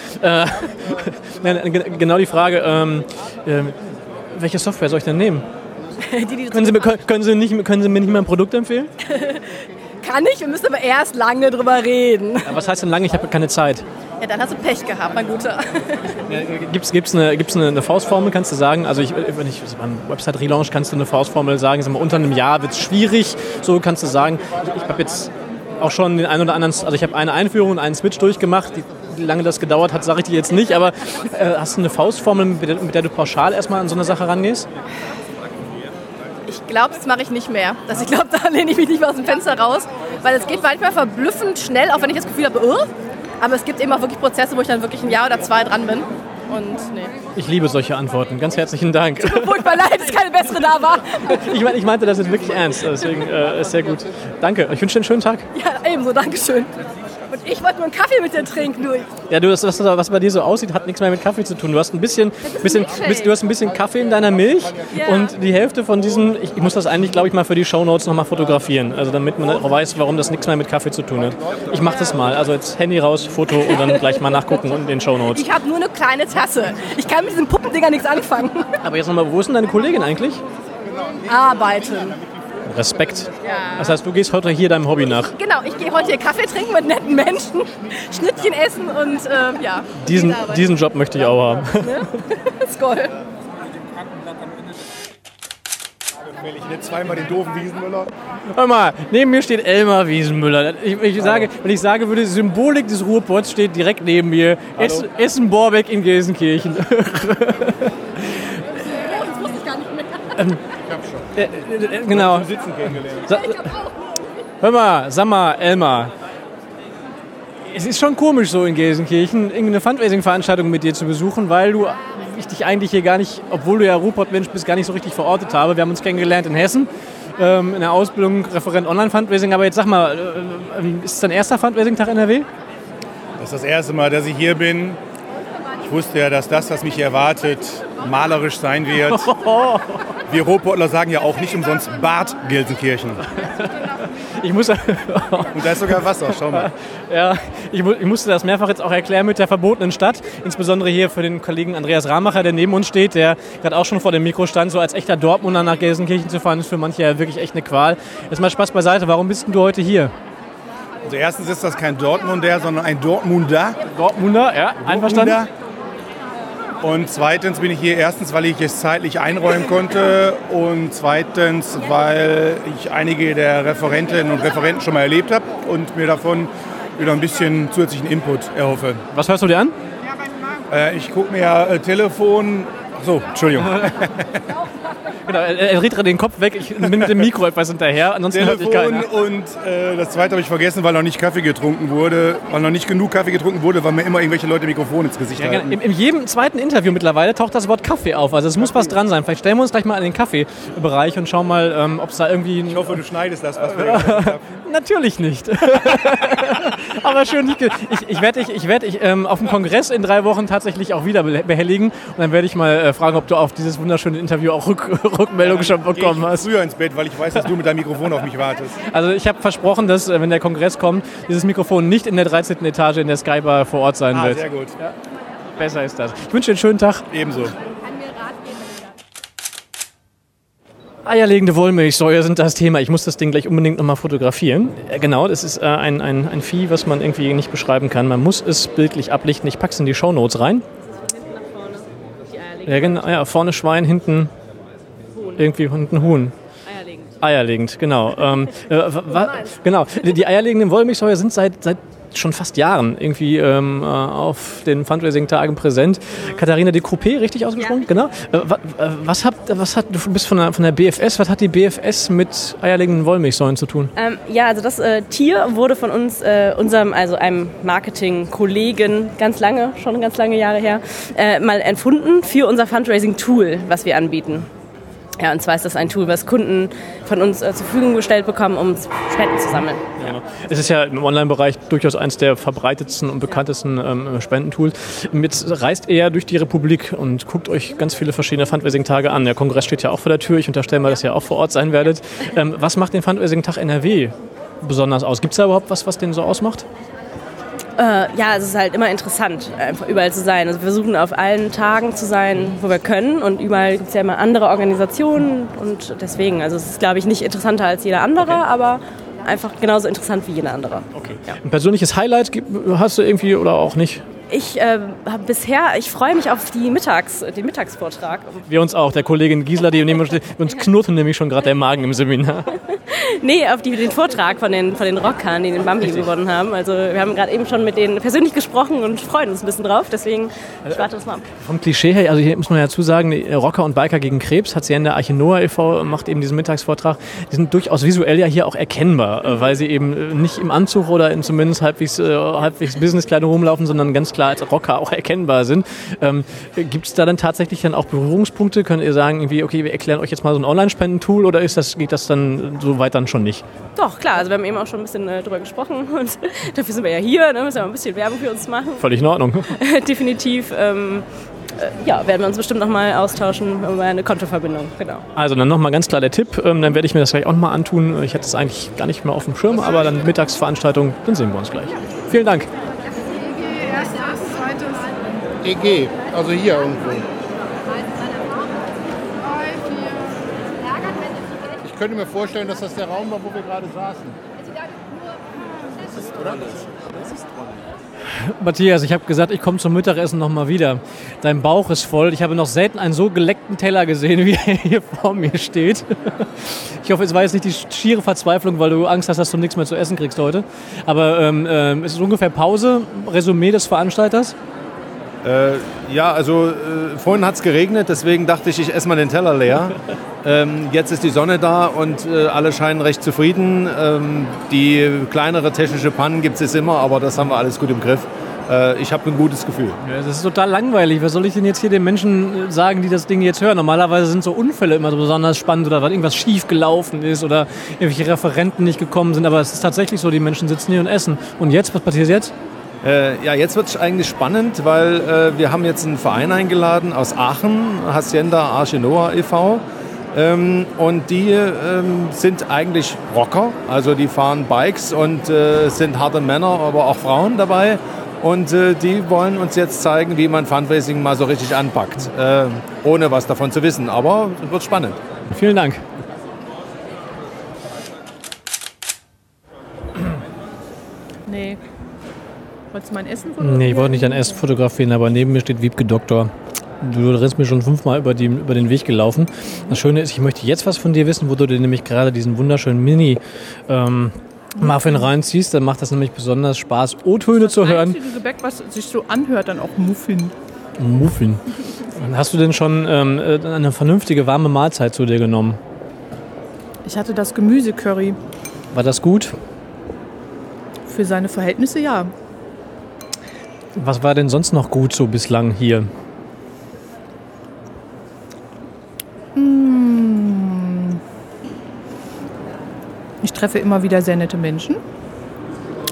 Äh, ge- genau die Frage, ähm, ähm, welche Software soll ich denn nehmen? die, die Können Sie, können, Sie nicht, können Sie mir nicht mal ein Produkt empfehlen? Kann ich, wir müssen aber erst lange drüber reden. Ja, was heißt denn lange? Ich habe keine Zeit. Ja, dann hast du Pech gehabt, mein Guter. Gibt es gibt's eine, gibt's eine, eine Faustformel, kannst du sagen? Also ich, wenn ich beim Website-Relaunch kannst du eine Faustformel sagen, sag mal, unter einem Jahr wird es schwierig. So kannst du sagen, ich habe jetzt auch schon den einen oder anderen, also ich habe eine Einführung und einen Switch durchgemacht. Die, wie lange das gedauert hat, sage ich dir jetzt nicht, aber äh, hast du eine Faustformel, mit der, mit der du pauschal erstmal an so eine Sache rangehst? Das mache ich nicht mehr. Also ich glaube, da lehne ich mich nicht mehr aus dem Fenster raus, weil es geht manchmal verblüffend schnell, auch wenn ich das Gefühl habe, oh, aber es gibt eben auch wirklich Prozesse, wo ich dann wirklich ein Jahr oder zwei dran bin. Und nee. Ich liebe solche Antworten. Ganz herzlichen Dank. Furchtbar leid, dass keine bessere da war. Ich, mein, ich meinte das jetzt wirklich ernst, deswegen äh, ist sehr gut. Danke. Ich wünsche dir einen schönen Tag. Ja, ebenso, Dankeschön. Und ich wollte nur einen Kaffee mit dir trinken, du. Ja, du, das, was, was bei dir so aussieht, hat nichts mehr mit Kaffee zu tun. Du hast ein bisschen, bisschen, bisschen du hast ein bisschen Kaffee in deiner Milch Ja. und die Hälfte von diesen, ich, ich muss das eigentlich, glaube ich, mal für die Shownotes nochmal fotografieren, also damit man auch weiß, warum das nichts mehr mit Kaffee zu tun hat. Ich mache das mal, also jetzt Handy raus, Foto und dann gleich mal nachgucken in den Shownotes. Ich habe nur eine kleine Tasse. Ich kann mit diesen Puppendinger nichts anfangen. Aber jetzt nochmal, wo ist denn deine Kollegin eigentlich? Arbeiten. Respekt. Ja. Das heißt, du gehst heute hier deinem Hobby nach. Genau, ich gehe heute hier Kaffee trinken mit netten Menschen, Schnittchen essen und äh, ja. Diesen, diesen Job möchte ich auch haben. Skoll. Will ich nicht zweimal den doofen Wiesenmüller? Hör mal, neben mir steht Elmar Wiesenmüller. Ich, ich sage, wenn ich sage würde, die Symbolik des Ruhrpots steht direkt neben mir. Essen, Essen Borbeck in Gelsenkirchen. Das wusste ich gar nicht mehr. Genau. Sitzen kennengelernt. Sa Hör mal, sag mal, Elmar. Es ist schon komisch so in Gelsenkirchen, irgendeine Fundraising-Veranstaltung mit dir zu besuchen, weil du ich dich eigentlich hier gar nicht, obwohl du ja Ruhrpott-Mensch bist, gar nicht so richtig verortet habe. Wir haben uns kennengelernt in Hessen, ähm, in der Ausbildung Referent Online-Fundraising. Aber jetzt sag mal, äh, äh, ist es dein erster Fundraising-Tag NRW? Das ist das erste Mal, dass ich hier bin. Ich wusste ja, dass das, was mich erwartet, malerisch sein wird. Wir Ruhrpottler sagen ja auch nicht umsonst Bad Gelsenkirchen. Ich muss, Und da ist sogar Wasser, schau mal. ja, ich, ich musste das mehrfach jetzt auch erklären mit der verbotenen Stadt. Insbesondere hier für den Kollegen Andreas Ramacher, der neben uns steht, der gerade auch schon vor dem Mikro stand. So als echter Dortmunder nach Gelsenkirchen zu fahren, ist für manche ja wirklich echt eine Qual. Jetzt mal Spaß beiseite. Warum bist denn du heute hier? Also erstens ist das kein Dortmunder, sondern ein Dortmunder. Dortmunder, ja, einverstanden. Und zweitens bin ich hier erstens, weil ich es zeitlich einräumen konnte und zweitens, weil ich einige der Referentinnen und Referenten schon mal erlebt habe und mir davon wieder ein bisschen zusätzlichen Input erhoffe. Was hörst du dir an? Äh, ich gucke mir ja äh, Telefon. So, Entschuldigung. Genau, er, er dreht gerade den Kopf weg. Ich bin mit dem Mikro etwas hinterher. Ansonsten Telefon keiner. und äh, das zweite habe ich vergessen, weil noch nicht Kaffee getrunken wurde. Weil noch nicht genug Kaffee getrunken wurde, weil mir immer irgendwelche Leute Mikrofon ins Gesicht Ja, halten. genau. in, in jedem zweiten Interview mittlerweile taucht das Wort Kaffee auf. Also es muss was dran sein. Vielleicht stellen wir uns gleich mal an den Kaffeebereich und schauen mal, ähm, ob es da irgendwie... Ich hoffe, du schneidest das, was wir. Natürlich nicht. Aber schön Ich, ich werde dich, ich werd dich ähm, auf dem Kongress in drei Wochen tatsächlich auch wieder beh- behelligen. Und dann werde ich mal äh, fragen, ob du auf dieses wunderschöne Interview auch Rück, Rückmeldung schon Gehe bekommen ich hast. früher ins Bett, weil ich weiß, dass du mit deinem Mikrofon auf mich wartest. Also ich habe versprochen, dass, äh, wenn der Kongress kommt, dieses Mikrofon nicht in der 13. Etage in der Skybar vor Ort sein Ah, wird. sehr gut. Besser ist das. Ich wünsche dir einen schönen Tag. Ebenso. Eierlegende Wollmilchsäure sind das Thema. Ich muss das Ding gleich unbedingt nochmal fotografieren. Äh, Genau, das ist äh, ein, ein, ein Vieh, was man irgendwie nicht beschreiben kann. Man muss es bildlich ablichten. Ich packe es in die Shownotes rein. Ja, genau, ja, vorne Schwein, hinten irgendwie hinten Huhn. Eierlegend. Eierlegend, genau. Ähm, äh, genau. Die die eierlegenden Wollmilchsäure sind seit, seit schon fast Jahren irgendwie ähm, äh, auf den Fundraising-Tagen präsent. Katharina de Coupé, richtig ausgesprochen? Genau. Äh, äh, was, hat, was hat, du bist von der, von der BFS, was hat die BFS mit eierlegenden Wollmilchsäuren zu tun? Ähm, ja, also das äh, Tier wurde von uns, äh, unserem, also einem Marketing-Kollegen, ganz lange, schon ganz lange Jahre her, äh, mal entfunden für unser Fundraising-Tool, was wir anbieten. Ja, und zwar ist das ein Tool, was Kunden von uns äh, zur Verfügung gestellt bekommen, um Spenden zu sammeln. Genau. Es ist ja im Online-Bereich durchaus eines der verbreitetsten und bekanntesten ähm, Spendentools. Jetzt reist ihr durch die Republik und guckt euch ganz viele verschiedene Fundraising-Tage an. Der Kongress steht ja auch vor der Tür. Ich unterstelle mal, dass ihr auch vor Ort sein werdet. Ähm, was macht den Fundraising-Tag NRW besonders aus? Gibt es da überhaupt was, was den so ausmacht? Äh, ja, es ist halt immer interessant, einfach überall zu sein. Also wir versuchen auf allen Tagen zu sein, wo wir können. Und überall gibt es ja immer andere Organisationen. Und deswegen, also es ist, glaube ich, nicht interessanter als jeder andere, Okay. aber einfach genauso interessant wie jeder andere. Okay. Ein persönliches Highlight hast du irgendwie oder auch nicht? Ich äh, habe bisher, ich freue mich auf die Mittags, den Mittagsvortrag. Wir uns auch, der Kollegin Gisela, die neben uns uns knurrt nämlich schon gerade der Magen im Seminar. Nee, auf die, den Vortrag von den, von den Rockern, die den Bambi gewonnen haben. Also wir haben gerade eben schon mit denen persönlich gesprochen und freuen uns ein bisschen drauf. Deswegen, ich warte das mal ab. Vom Klischee her, also hier muss man ja dazu sagen, die Rocker und Biker gegen Krebs hat sie ja in der Arche Noah e.V. macht eben diesen Mittagsvortrag. Die sind durchaus visuell ja hier auch erkennbar, äh, weil sie eben äh, nicht im Anzug oder in zumindest halbwegs, äh, halbwegs Businesskleidung rumlaufen, sondern ganz klar als Rocker auch erkennbar sind. Ähm, Gibt es da dann tatsächlich dann auch Berührungspunkte? Könnt ihr sagen, irgendwie, okay, wir erklären euch jetzt mal so ein Online-Spendentool oder ist das, geht das dann so weit dann schon nicht? Doch, klar, also wir haben eben auch schon ein bisschen äh, drüber gesprochen und dafür sind wir ja hier, ne? müssen wir mal ein bisschen Werbung für uns machen. Völlig in Ordnung. Definitiv. Ähm, äh, ja, werden wir uns bestimmt nochmal austauschen über eine Kontoverbindung. Genau. Also dann nochmal ganz klar der Tipp, ähm, dann werde ich mir das gleich auch nochmal antun. Ich hatte es eigentlich gar nicht mehr auf dem Schirm, aber dann Mittagsveranstaltung, dann sehen wir uns gleich. Vielen Dank. EG, also hier irgendwo. Ich könnte mir vorstellen, dass das der Raum war, wo wir gerade saßen. Matthias, ich habe gesagt, ich komme zum Mittagessen nochmal wieder. Dein Bauch ist voll. Ich habe noch selten einen so geleckten Teller gesehen, wie er hier vor mir steht. Ich hoffe, es war jetzt nicht die schiere Verzweiflung, weil du Angst hast, dass du nichts mehr zu essen kriegst heute. Aber ähm, ähm, es ist ungefähr Pause. Resümee des Veranstalters. Äh, ja, also äh, vorhin hat es geregnet, deswegen dachte ich, ich esse mal den Teller leer. ähm, jetzt ist die Sonne da und äh, alle scheinen recht zufrieden. Ähm, die kleinere technische Pannen gibt es immer, aber das haben wir alles gut im Griff. Äh, ich habe ein gutes Gefühl. Ja, das ist total langweilig. Was soll ich denn jetzt hier den Menschen äh, sagen, die das Ding jetzt hören? Normalerweise sind so Unfälle immer so besonders spannend oder weil irgendwas schief gelaufen ist oder irgendwelche Referenten nicht gekommen sind. Aber es ist tatsächlich so, die Menschen sitzen hier und essen. Und jetzt, was passiert jetzt? Äh, ja, jetzt wird es eigentlich spannend, weil äh, wir haben jetzt einen Verein eingeladen aus Aachen, Hacienda Arche Noah e.V. Ähm, und die ähm, sind eigentlich Rocker, also die fahren Bikes und äh, sind harte Männer, aber auch Frauen dabei. Und äh, die wollen uns jetzt zeigen, wie man Fundraising mal so richtig anpackt, äh, ohne was davon zu wissen. Aber es wird spannend. Vielen Dank. Nee. Wolltest du mein Essen Nee, ich wollte nicht dein Essen fotografieren, aber neben mir steht Wiebke Doktor. Du rennst mir schon fünfmal über, die, über den Weg gelaufen. Das Schöne ist, ich möchte jetzt was von dir wissen, wo du dir nämlich gerade diesen wunderschönen Mini ähm, Muffin reinziehst. Dann macht das nämlich besonders Spaß, O-Töne zu hören. einzige Gebäck, was sich so anhört, dann auch Muffin. Muffin. Hast du denn schon ähm, äh, eine vernünftige warme Mahlzeit zu dir genommen? Ich hatte das Gemüsecurry. War das gut? Für seine Verhältnisse ja. Was war denn sonst noch gut so bislang hier? Ich treffe immer wieder sehr nette Menschen.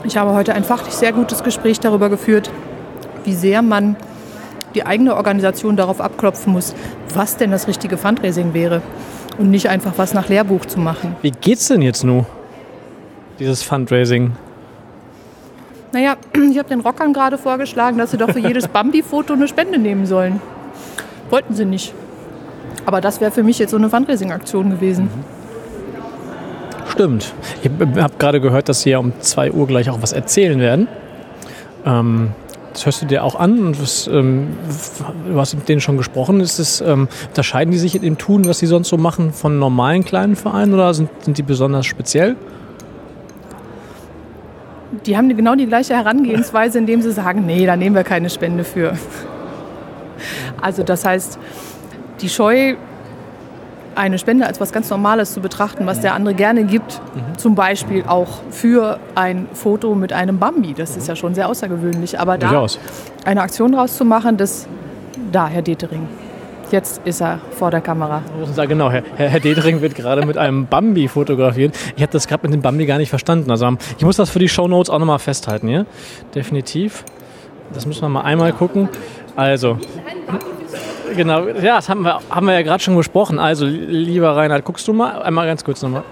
Ich habe heute ein fachlich sehr gutes Gespräch darüber geführt, wie sehr man die eigene Organisation darauf abklopfen muss, was denn das richtige Fundraising wäre. Und nicht einfach was nach Lehrbuch zu machen. Wie geht's denn jetzt nur? Dieses Fundraising. Naja, ich habe den Rockern gerade vorgeschlagen, dass sie doch für jedes Bambi-Foto eine Spende nehmen sollen. Wollten sie nicht. Aber das wäre für mich jetzt so eine Fundraising-Aktion gewesen. Stimmt. Ich habe gerade gehört, dass Sie ja um 2 Uhr gleich auch was erzählen werden. Ähm, das hörst du dir auch an und was, ähm, du hast mit denen schon gesprochen. Ist es, ähm, unterscheiden die sich in dem Tun, was sie sonst so machen, von normalen kleinen Vereinen oder sind, sind die besonders speziell? Die haben genau die gleiche Herangehensweise, indem sie sagen, nee, da nehmen wir keine Spende für. Also das heißt, die Scheu, eine Spende als was ganz Normales zu betrachten, was der andere gerne gibt, zum Beispiel auch für ein Foto mit einem Bambi, das ist ja schon sehr außergewöhnlich. Aber da eine Aktion draus zu machen, das, da, Herr Detering, jetzt ist er vor der Kamera. Ja, genau, Herr, Herr Dedering wird gerade mit einem Bambi fotografiert. Ich habe das gerade mit dem Bambi gar nicht verstanden. Also ich muss das für die Shownotes auch nochmal festhalten, ja? Definitiv. Das müssen wir mal einmal gucken. Also, genau, ja, das haben wir, haben wir ja gerade schon besprochen. Also, lieber Reinhard, guckst du mal einmal ganz kurz nochmal.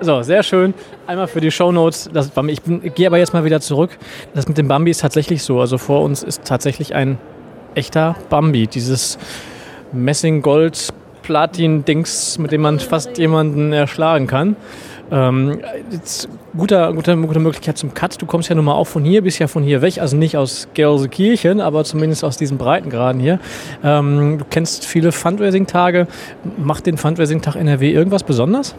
So, sehr schön. Einmal für die Shownotes. Das Bambi. Ich, ich gehe aber jetzt mal wieder zurück. Das mit dem Bambi ist tatsächlich so. Also vor uns ist tatsächlich ein echter Bambi. Dieses Messing-Gold- Platin-Dings, mit dem man fast jemanden erschlagen kann. Ähm, guter, guter, gute Möglichkeit zum Cut. Du kommst ja nun mal auch von hier, bist ja von hier weg, also nicht aus Gelsenkirchen, aber zumindest aus diesen Breitengraden hier. Ähm, du kennst viele Fundraising-Tage. Macht den Fundraising-Tag NRW irgendwas besonders?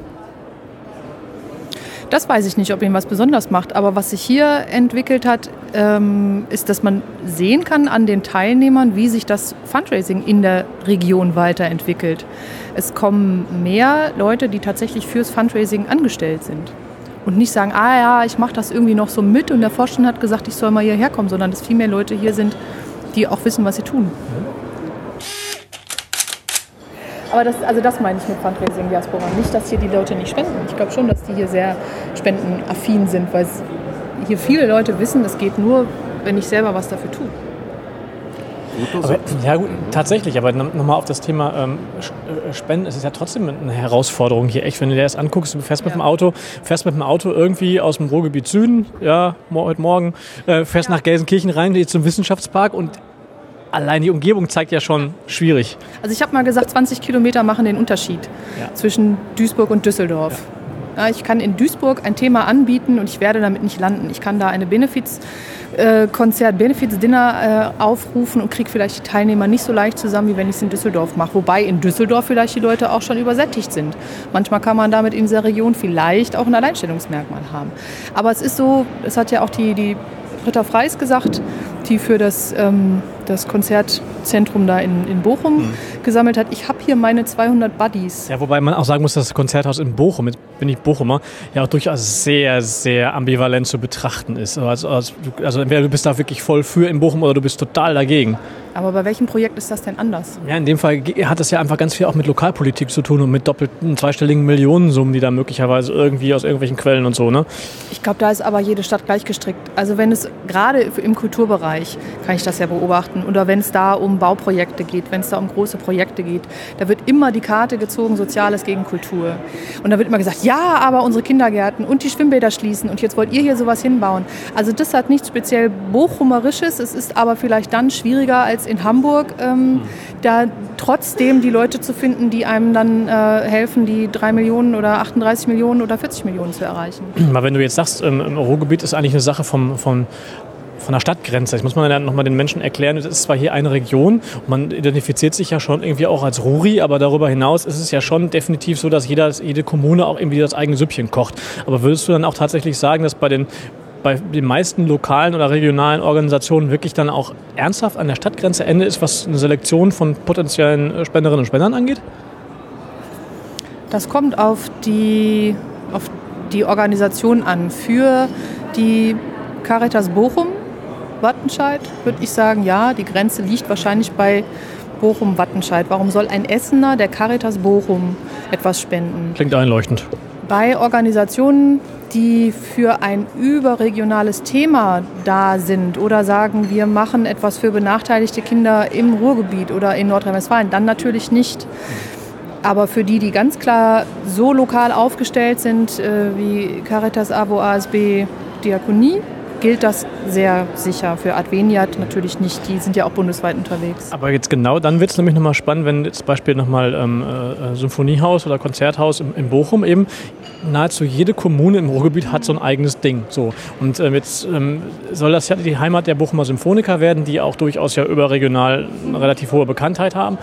Das weiß ich nicht, ob ihn was besonders macht. Aber was sich hier entwickelt hat, ähm, ist, dass man sehen kann an den Teilnehmern, wie sich das Fundraising in der Region weiterentwickelt. Es kommen mehr Leute, die tatsächlich fürs Fundraising angestellt sind. Und nicht sagen, ah ja, ich mache das irgendwie noch so mit und der Vorstand hat gesagt, ich soll mal hierher kommen, sondern dass viel mehr Leute hier sind, die auch wissen, was sie tun. Aber das, also das meine ich mit Fundraising Diaspora. Nicht, dass hier die Leute nicht spenden. Ich glaube schon, dass die hier sehr spendenaffin sind, weil hier viele Leute wissen, das geht nur, wenn ich selber was dafür tue. Aber, ja gut, tatsächlich, aber nochmal auf das Thema ähm, äh, Spenden, es ist ja trotzdem eine Herausforderung hier, echt, wenn du dir das anguckst, du fährst mit ja. dem Auto, fährst mit dem Auto irgendwie aus dem Ruhrgebiet Süden, ja, heute Morgen, äh, fährst ja. nach Gelsenkirchen rein, zum Wissenschaftspark und allein die Umgebung zeigt ja schon schwierig. Also ich habe mal gesagt, 20 Kilometer machen den Unterschied ja. zwischen Duisburg und Düsseldorf. Ja. Ich kann in Duisburg ein Thema anbieten und ich werde damit nicht landen. Ich kann da eine Benefiz Konzert, Benefits-Dinner äh, aufrufen und kriege vielleicht die Teilnehmer nicht so leicht zusammen, wie wenn ich es in Düsseldorf mache. Wobei in Düsseldorf vielleicht die Leute auch schon übersättigt sind. Manchmal kann man damit in dieser Region vielleicht auch ein Alleinstellungsmerkmal haben. Aber es ist so, es hat ja auch die, die Britta Freis gesagt, die für das, ähm, das Konzertzentrum da in, in Bochum mhm. gesammelt hat. Ich habe hier meine 200 Buddies. Ja, wobei man auch sagen muss, dass das Konzerthaus in Bochum, jetzt bin ich Bochumer, ja auch durchaus sehr, sehr ambivalent zu betrachten ist. Also, also, also entweder du bist da wirklich voll für in Bochum oder du bist total dagegen. Aber bei welchem Projekt ist das denn anders? Ja, in dem Fall hat das ja einfach ganz viel auch mit Lokalpolitik zu tun und mit doppelten, zweistelligen Millionensummen, die da möglicherweise irgendwie aus irgendwelchen Quellen und so, ne? Ich glaube, da ist aber jede Stadt gleich gestrickt. Also wenn es gerade im Kulturbereich kann ich das ja beobachten oder wenn es da um Bauprojekte geht, wenn es da um große Projekte geht, da wird immer die Karte gezogen, Soziales gegen Kultur. Und da wird immer gesagt, ja, aber unsere Kindergärten und die Schwimmbäder schließen und jetzt wollt ihr hier sowas hinbauen. Also das hat nichts speziell Bochumerisches, es ist aber vielleicht dann schwieriger als in Hamburg, ähm, da trotzdem die Leute zu finden, die einem dann äh, helfen, die 3 Millionen oder 38 Millionen oder 40 Millionen zu erreichen. Mal wenn du jetzt sagst, ähm, im Ruhrgebiet ist eigentlich eine Sache vom, vom von der Stadtgrenze. Ich muss man dann nochmal den Menschen erklären, es ist zwar hier eine Region, man identifiziert sich ja schon irgendwie auch als Ruri, aber darüber hinaus ist es ja schon definitiv so, dass jeder, jede Kommune auch irgendwie das eigene Süppchen kocht. Aber würdest du dann auch tatsächlich sagen, dass bei den bei den meisten lokalen oder regionalen Organisationen wirklich dann auch ernsthaft an der Stadtgrenze Ende ist, was eine Selektion von potenziellen äh, Spenderinnen und Spendern angeht? Das kommt auf die, auf die Organisation an. Für die Caritas Bochum, Wattenscheid, würde ich sagen, ja, die Grenze liegt wahrscheinlich bei Bochum-Wattenscheid. Warum soll ein Essener der Caritas Bochum etwas spenden? Klingt einleuchtend. Bei Organisationen, die für ein überregionales Thema da sind oder sagen, wir machen etwas für benachteiligte Kinder im Ruhrgebiet oder in Nordrhein-Westfalen, dann natürlich nicht. Aber für die, die ganz klar so lokal aufgestellt sind äh, wie Caritas, AWO, ASB, Diakonie, gilt das sehr sicher. Für Adveniat natürlich nicht, die sind ja auch bundesweit unterwegs. Aber jetzt genau dann wird es nämlich nochmal spannend, wenn jetzt Beispiel nochmal ähm, äh, Symphoniehaus oder Konzerthaus in, in, Bochum eben, nahezu jede Kommune im Ruhrgebiet hat so ein eigenes Ding. So. Und ähm, jetzt ähm, soll das ja die Heimat der Bochumer Symphoniker werden, die auch durchaus ja überregional eine relativ hohe Bekanntheit haben.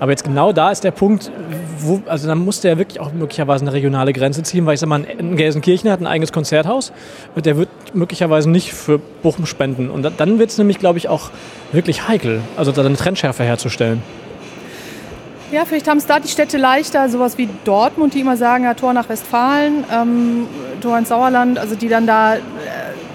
Aber jetzt genau da ist der Punkt, wo, also dann musste er wirklich auch möglicherweise eine regionale Grenze ziehen, weil ich sag mal, in Gelsenkirchen hat ein eigenes Konzerthaus, der wird möglicherweise nicht für Bochum spenden. Und dann wird es nämlich, glaube ich, auch wirklich heikel, also da eine Trendschärfe herzustellen. Ja, vielleicht haben es da die Städte leichter, sowas wie Dortmund, die immer sagen, ja, Tor nach Westfalen, ähm, Tor ins Sauerland, also die dann da äh,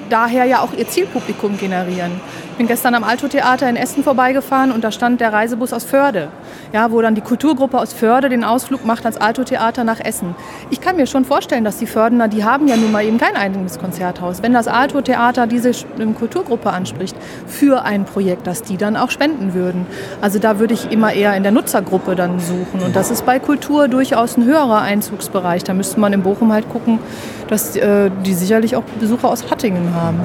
daher ja auch ihr Zielpublikum generieren. Ich bin gestern am Alto-Theater in Essen vorbeigefahren und da stand der Reisebus aus Förde. Ja, wo dann die Kulturgruppe aus Förde den Ausflug macht ans Alto-Theater nach Essen. Ich kann mir schon vorstellen, dass die Fördener, die haben ja nun mal eben kein eigenes Konzerthaus. Wenn das Alto-Theater diese ähm, Kulturgruppe anspricht für ein Projekt, dass die dann auch spenden würden. Also da würde ich immer eher in der Nutzergruppe dann suchen. Und das ist bei Kultur durchaus ein höherer Einzugsbereich. Da müsste man in Bochum halt gucken, dass äh, die sicherlich auch Besucher aus Hattingen haben.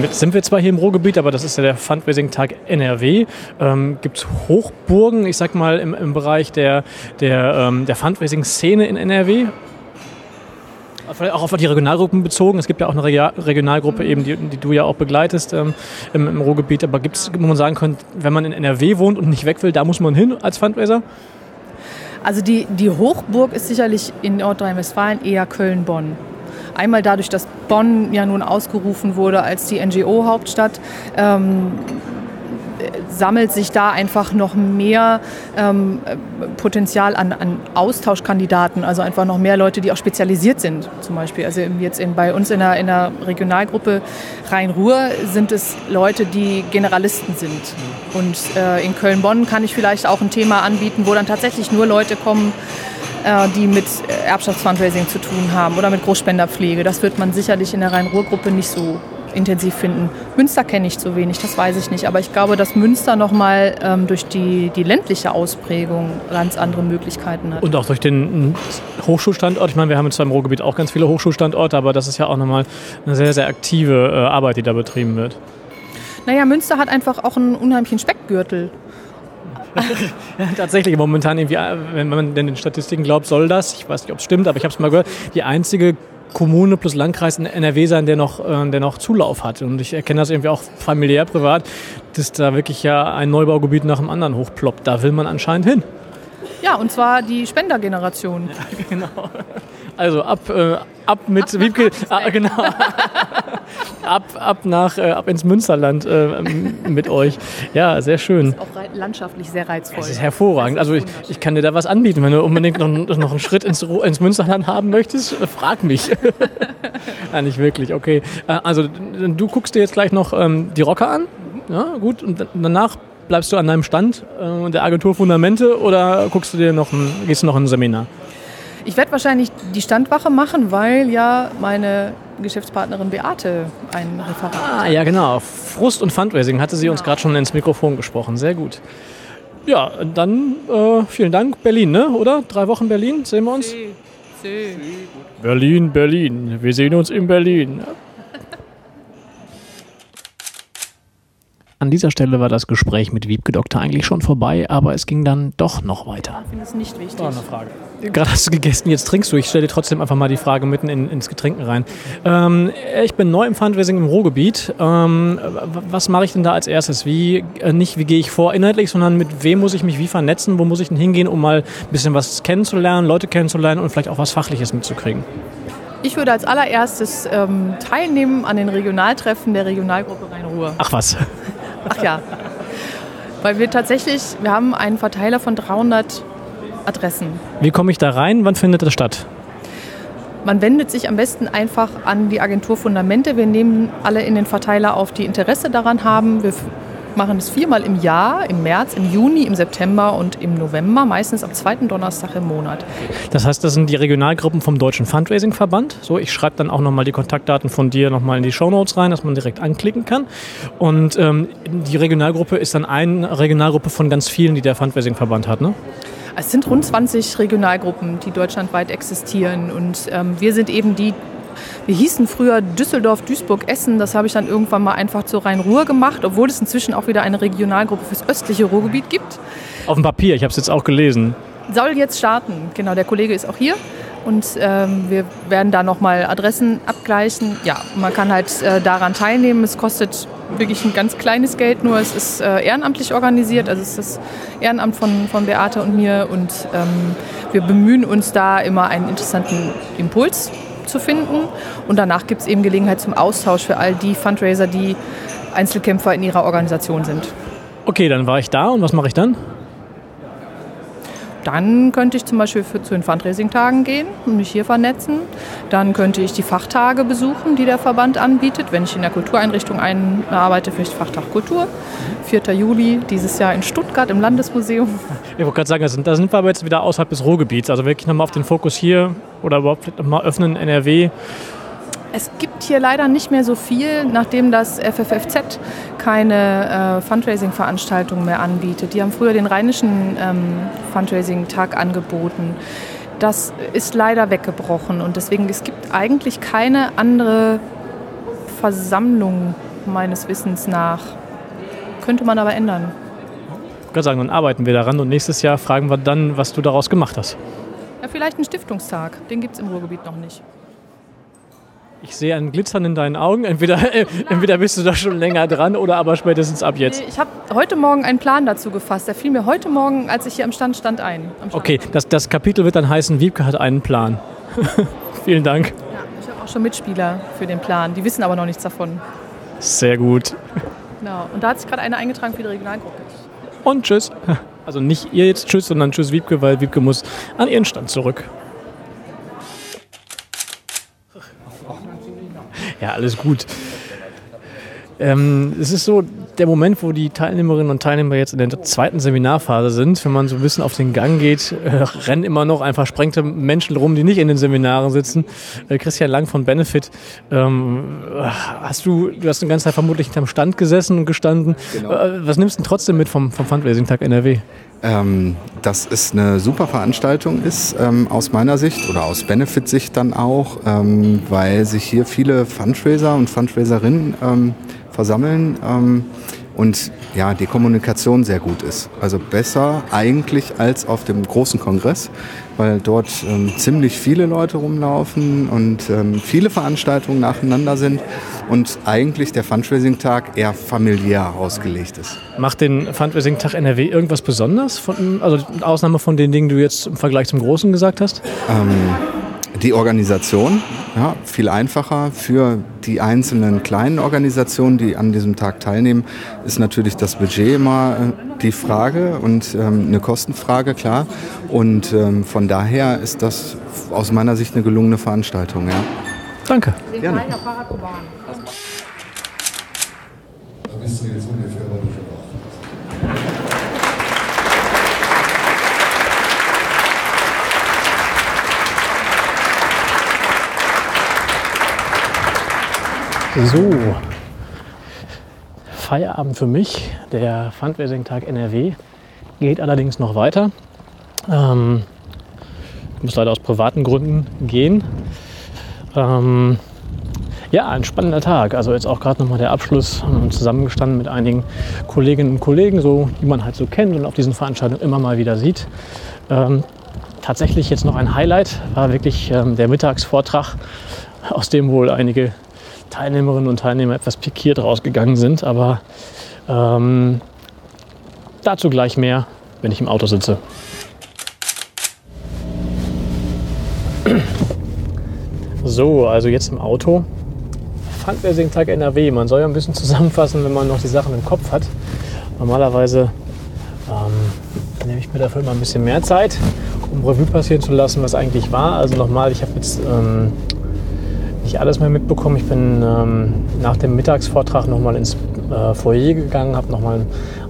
Jetzt sind wir zwar hier im Ruhrgebiet, aber das ist ja der Fundraising-Tag NRW. Ähm, Gibt es Hochburgen, ich sag mal, im, im Bereich der, der, ähm, der Fundraising-Szene in NRW? Vielleicht auch auf die Regionalgruppen bezogen. Es gibt ja auch eine Regi- Regionalgruppe, eben, die, die du ja auch begleitest ähm, im, im Ruhrgebiet. Aber gibt es, wo man sagen könnte, wenn man in NRW wohnt und nicht weg will, da muss man hin als Fundraiser? Also die, die Hochburg ist sicherlich in Nordrhein-Westfalen eher Köln-Bonn. Einmal dadurch, dass Bonn ja nun ausgerufen wurde als die NGO-Hauptstadt, ähm, sammelt sich da einfach noch mehr ähm, Potenzial an, an Austauschkandidaten, also einfach noch mehr Leute, die auch spezialisiert sind. Zum Beispiel, also jetzt in, bei uns in der, in der Regionalgruppe Rhein-Ruhr sind es Leute, die Generalisten sind. Und äh, in Köln-Bonn kann ich vielleicht auch ein Thema anbieten, wo dann tatsächlich nur Leute kommen, äh, die mit Erbschaftsfundraising zu tun haben oder mit Großspenderpflege. Das wird man sicherlich in der Rhein-Ruhr-Gruppe nicht so intensiv finden. Münster kenne ich zu wenig, das weiß ich nicht. Aber ich glaube, dass Münster nochmal ähm, durch die, die ländliche Ausprägung ganz andere Möglichkeiten hat. Und auch durch den Hochschulstandort. Ich meine, wir haben zwar im Ruhrgebiet auch ganz viele Hochschulstandorte, aber das ist ja auch nochmal eine sehr, sehr aktive äh, Arbeit, die da betrieben wird. Naja, Münster hat einfach auch einen unheimlichen Speckgürtel. Ja, tatsächlich, momentan irgendwie, äh, wenn man denn den Statistiken glaubt, soll das, ich weiß nicht, ob es stimmt, aber ich habe es mal gehört, die einzige Kommune plus Landkreis in NRW sein, der noch, äh, der noch Zulauf hat. Und ich erkenne das irgendwie auch familiär, privat, dass da wirklich ja ein Neubaugebiet nach dem anderen hochploppt. Da will man anscheinend hin. Ja, und zwar die Spendergeneration. Ja, genau. Also ab, äh, ab mit Ab Wiebke, ah, genau. ab, ab nach, äh, ab ins Münsterland äh, mit euch. Ja, sehr schön. Auch rei- landschaftlich sehr reizvoll. Das ist hervorragend. Also ich, ich kann dir da was anbieten. Wenn du unbedingt noch, noch einen Schritt ins, ins Münsterland haben möchtest, äh, frag mich. ja, nicht wirklich, okay. Äh, Also du guckst dir jetzt gleich noch ähm, die Rocker an. Ja, gut. Und danach bleibst du an deinem Stand äh, der Agentur Fundamente oder guckst du dir noch ein, gehst du noch in ein Seminar? Ich werde wahrscheinlich die Standwache machen, weil ja meine Geschäftspartnerin Beate ein Referat Ah, ja, genau. Frust und Fundraising hatte sie uns gerade schon ins Mikrofon gesprochen. Sehr gut. Ja, dann äh, vielen Dank. Berlin, ne? Oder? Drei Wochen Berlin, sehen wir uns? Berlin, Berlin. Wir sehen uns in Berlin. An dieser Stelle war das Gespräch mit Wiebke Doktor eigentlich schon vorbei, aber es ging dann doch noch weiter. Ich finde es nicht wichtig. Oh, eine Frage. Gerade hast du gegessen, jetzt trinkst du. Ich stelle dir trotzdem einfach mal die Frage mitten in, ins Getränken rein. Ähm, ich bin neu im Fundraising im Ruhrgebiet. Ähm, was mache ich denn da als erstes? Wie, äh, nicht wie gehe ich vor inhaltlich, sondern mit wem muss ich mich wie vernetzen? Wo muss ich denn hingehen, um mal ein bisschen was kennenzulernen, Leute kennenzulernen und vielleicht auch was Fachliches mitzukriegen? Ich würde als allererstes ähm, teilnehmen an den Regionaltreffen der Regionalgruppe Rhein-Ruhr. Ach was. Ach ja. Weil wir tatsächlich, wir haben einen Verteiler von 300 Adressen. Wie komme ich da rein? Wann findet das statt? Man wendet sich am besten einfach an die Agentur Fundamente. Wir nehmen alle in den Verteiler auf, die Interesse daran haben. Wir machen es viermal im Jahr, im März, im Juni, im September und im November, meistens am zweiten Donnerstag im Monat. Das heißt, das sind die Regionalgruppen vom Deutschen Fundraising-Verband. So, ich schreibe dann auch nochmal die Kontaktdaten von dir nochmal in die Shownotes rein, dass man direkt anklicken kann. Und ähm, die Regionalgruppe ist dann eine Regionalgruppe von ganz vielen, die der Fundraising-Verband hat, ne? Es sind rund 20 Regionalgruppen, die deutschlandweit existieren. Und ähm, wir sind eben die, wir hießen früher Düsseldorf, Duisburg, Essen. Das habe ich dann irgendwann mal einfach zur Rhein-Ruhr gemacht, obwohl es inzwischen auch wieder eine Regionalgruppe fürs östliche Ruhrgebiet gibt. Auf dem Papier, ich habe es jetzt auch gelesen. Soll jetzt starten. Genau, der Kollege ist auch hier. Und ähm, wir werden da nochmal Adressen abgleichen. Ja, man kann halt äh, daran teilnehmen. Es kostet wirklich ein ganz kleines Geld, nur es ist äh, ehrenamtlich organisiert. Also es ist das Ehrenamt von, von Beate und mir. Und ähm, wir bemühen uns da immer einen interessanten Impuls zu finden. Und danach gibt es eben Gelegenheit zum Austausch für all die Fundraiser, die Einzelkämpfer in ihrer Organisation sind. Okay, dann war ich da und was mache ich dann? Dann könnte ich zum Beispiel für, zu den Fundraising-Tagen gehen und mich hier vernetzen. Dann könnte ich die Fachtage besuchen, die der Verband anbietet. Wenn ich in der Kultureinrichtung arbeite, vielleicht Fachtag Kultur. 4. Juli dieses Jahr in Stuttgart im Landesmuseum. Ich wollte gerade sagen, da sind, da sind wir aber jetzt wieder außerhalb des Ruhrgebiets. Also wirklich nochmal auf den Fokus hier oder überhaupt nochmal öffnen NRW. Es gibt hier leider nicht mehr so viel, nachdem das FFFZ keine äh, Fundraising-Veranstaltungen mehr anbietet. Die haben früher den rheinischen ähm, Fundraising-Tag angeboten. Das ist leider weggebrochen und deswegen es gibt eigentlich keine andere Versammlung meines Wissens nach. Könnte man aber ändern. Ich würde sagen, dann arbeiten wir daran und nächstes Jahr fragen wir dann, was du daraus gemacht hast. Ja, vielleicht einen Stiftungstag. Den gibt es im Ruhrgebiet noch nicht. Ich sehe ein Glitzern in deinen Augen. Entweder, äh, entweder bist du da schon länger dran oder aber spätestens ab jetzt. Ich habe heute Morgen einen Plan dazu gefasst. Der fiel mir heute Morgen, als ich hier am Stand stand, ein. Stand. Okay, das, das Kapitel wird dann heißen, Wiebke hat einen Plan. Vielen Dank. Ja, ich habe auch schon Mitspieler für den Plan. Die wissen aber noch nichts davon. Sehr gut. Genau. Und da hat sich gerade eine eingetragen für die Regionalgruppe. Und tschüss. Also nicht ihr jetzt tschüss, sondern tschüss Wiebke, weil Wiebke muss an ihren Stand zurück. Ja, alles gut. Ähm, es ist so der Moment, wo die Teilnehmerinnen und Teilnehmer jetzt in der zweiten Seminarphase sind. Wenn man so ein bisschen auf den Gang geht, äh, rennen immer noch einfach sprengte Menschen rum, die nicht in den Seminaren sitzen. Äh, Christian Lang von Benefit, ähm, hast du, du hast eine ganze Zeit vermutlich hinterm Stand gesessen und gestanden. Genau. Äh, was nimmst du denn trotzdem mit vom, vom Fundraising-Tag NRW? Ähm, dass es eine super Veranstaltung ist, ähm, aus meiner Sicht oder aus Benefit-Sicht dann auch, ähm, weil sich hier viele Fundraiser und Fundraiserinnen ähm, versammeln ähm, und ja, die Kommunikation sehr gut ist. Also besser eigentlich als auf dem großen Kongress, weil dort ähm, ziemlich viele Leute rumlaufen und ähm, viele Veranstaltungen nacheinander sind und eigentlich der Fundraising-Tag eher familiär ausgelegt ist. Macht den Fundraising-Tag NRW irgendwas besonders? Von, also Ausnahme von den Dingen, die du jetzt im Vergleich zum Großen gesagt hast? Die Organisation, ja, viel einfacher für die einzelnen kleinen Organisationen, die an diesem Tag teilnehmen, ist natürlich das Budget immer äh, die Frage und ähm, eine Kostenfrage, klar. Und ähm, von daher ist das aus meiner Sicht eine gelungene Veranstaltung. Ja. Danke. Gerne. Da bist du jetzt ungefähr So, Feierabend für mich. Der Fundraising-Tag NRW geht allerdings noch weiter. Ähm, ich muss leider aus privaten Gründen gehen. Ähm, ja, ein spannender Tag. Also jetzt auch gerade nochmal der Abschluss. Haben zusammengestanden mit einigen Kolleginnen und Kollegen, so, die man halt so kennt und auf diesen Veranstaltungen immer mal wieder sieht. Ähm, tatsächlich jetzt noch ein Highlight war wirklich ähm, der Mittagsvortrag, aus dem wohl einige Teilnehmerinnen und Teilnehmer etwas pikiert rausgegangen sind. Aber ähm, dazu gleich mehr, wenn ich im Auto sitze. So, also jetzt im Auto. Fundraising-Tag NRW. Man soll ja ein bisschen zusammenfassen, wenn man noch die Sachen im Kopf hat. Normalerweise ähm, nehme ich mir dafür immer ein bisschen mehr Zeit, um Revue passieren zu lassen, was eigentlich war. Also nochmal, ich habe jetzt ähm, nicht alles mehr mitbekommen. Ich bin ähm, nach dem Mittagsvortrag nochmal ins äh, Foyer gegangen, habe nochmal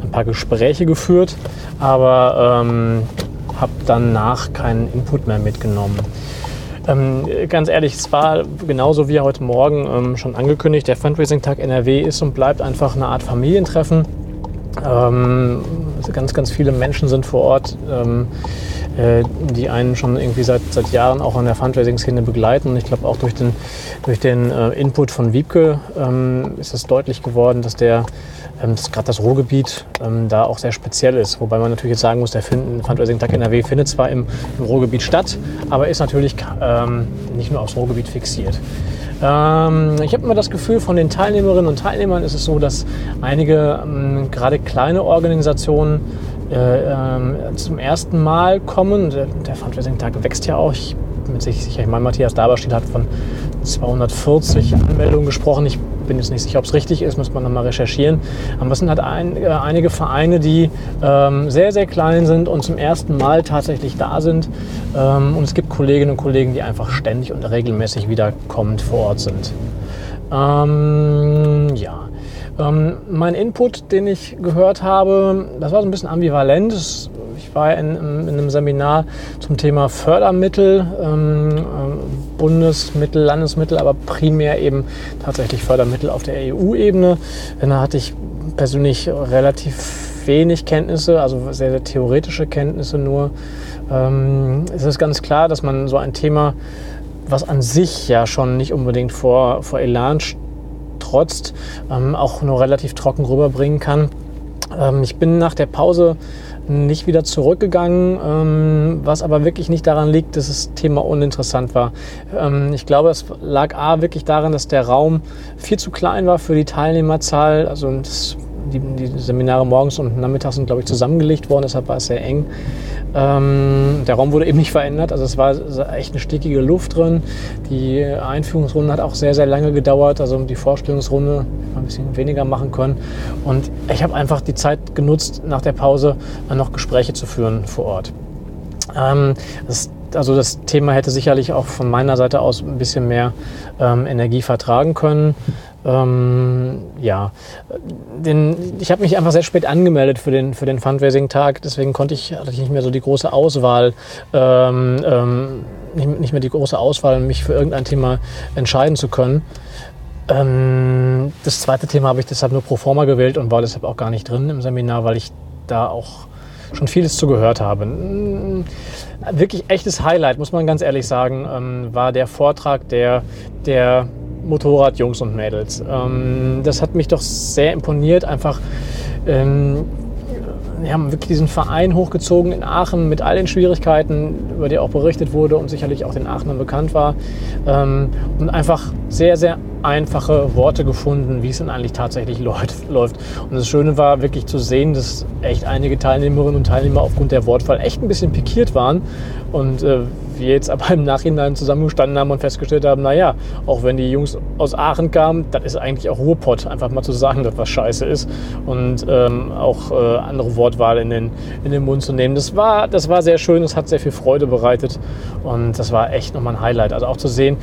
ein, paar Gespräche geführt, aber ähm, habe danach keinen Input mehr mitgenommen. Ähm, ganz ehrlich, es war genauso wie heute Morgen ähm, schon angekündigt, der Fundraising-Tag NRW ist und bleibt einfach eine Art Familientreffen. Ähm, ganz, ganz viele Menschen sind vor Ort. Äh, die einen schon irgendwie seit, seit Jahren auch an der Fundraising-Szene begleiten. Und ich glaube auch durch den, durch den äh, Input von Wiebke ähm, ist es deutlich geworden, dass der ähm, gerade das Ruhrgebiet ähm, da auch sehr speziell ist. Wobei man natürlich jetzt sagen muss, der Fundraising-Tag NRW findet zwar im, im, Ruhrgebiet statt, aber ist natürlich ähm, nicht nur aufs Ruhrgebiet fixiert. Ähm, ich habe immer das Gefühl, von den Teilnehmerinnen und Teilnehmern ist es so, dass einige ähm, gerade kleine Organisationen äh, ähm, zum ersten Mal kommen. Der, der Fundraising-Tag wächst ja auch. Ich bin mir sicher, ich meine, Matthias Daberstedt hat von 240 Anmeldungen gesprochen. Ich bin jetzt nicht sicher, ob es richtig ist, muss man nochmal recherchieren. Aber es sind halt ein, äh, einige Vereine, die ähm, sehr, sehr klein sind und zum ersten Mal tatsächlich da sind. Ähm, und es gibt Kolleginnen und Kollegen, die einfach ständig und regelmäßig wiederkommend vor Ort sind. Ähm, ja. Ähm, mein Input, den ich gehört habe, das war so ein bisschen ambivalent. Ich war in, in, einem Seminar zum Thema Fördermittel, ähm, äh, Bundesmittel, Landesmittel, aber primär eben tatsächlich Fördermittel auf der EU-Ebene. Da hatte ich persönlich relativ wenig Kenntnisse, also sehr, sehr theoretische Kenntnisse nur. Ähm, es ist ganz klar, dass man so ein Thema, was an sich ja schon nicht unbedingt vor, vor Elan trotzt, ähm, auch nur relativ trocken rüberbringen kann. Ähm, ich bin nach der Pause nicht wieder zurückgegangen, ähm, was aber wirklich nicht daran liegt, dass das Thema uninteressant war. Ähm, ich glaube, es lag A wirklich daran, dass der Raum viel zu klein war für die Teilnehmerzahl. Also das die, die, Seminare morgens und nachmittags sind, glaube ich, zusammengelegt worden, deshalb war es sehr eng. Ähm, der Raum wurde eben nicht verändert, also es war echt eine stickige Luft drin. Die Einführungsrunde hat auch sehr, sehr lange gedauert, also die Vorstellungsrunde ein bisschen weniger machen können. Und ich habe einfach die Zeit genutzt, nach der Pause noch Gespräche zu führen vor Ort. Ähm, das also das Thema hätte sicherlich auch von meiner Seite aus ein bisschen mehr ähm, Energie vertragen können. Ähm, ja, den, ich habe mich einfach sehr spät angemeldet für den, für den Fundraising-Tag, deswegen konnte ich, hatte ich nicht mehr so die große Auswahl, ähm, ähm, nicht, nicht, mehr die große Auswahl, mich für irgendein Thema entscheiden zu können. Ähm, das zweite Thema habe ich deshalb nur pro forma gewählt und war deshalb auch gar nicht drin im Seminar, weil ich da auch schon vieles zu gehört habe. Wirklich echtes Highlight, muss man ganz ehrlich sagen, ähm, war der Vortrag der, der Motorradjungs und Mädels. Ähm, das hat mich doch sehr imponiert, einfach. Ähm, wir haben wirklich diesen Verein hochgezogen in Aachen mit all den Schwierigkeiten, über die auch berichtet wurde und sicherlich auch den Aachenern bekannt war. Ähm, und einfach sehr, sehr einfache Worte gefunden, wie es denn eigentlich tatsächlich läuft. Und das Schöne war wirklich zu sehen, dass echt einige Teilnehmerinnen und Teilnehmer aufgrund der Wortwahl echt ein bisschen pikiert waren und äh, wir jetzt aber im Nachhinein zusammengestanden haben und festgestellt haben, naja, auch wenn die Jungs aus Aachen kamen, das ist eigentlich auch Ruhrpott, einfach mal zu sagen, dass was scheiße ist und ähm, auch äh, andere Wortwahl in den, in den Mund zu nehmen. Das war, das war sehr schön, das hat sehr viel Freude bereitet und das war echt nochmal ein Highlight. Also auch zu sehen,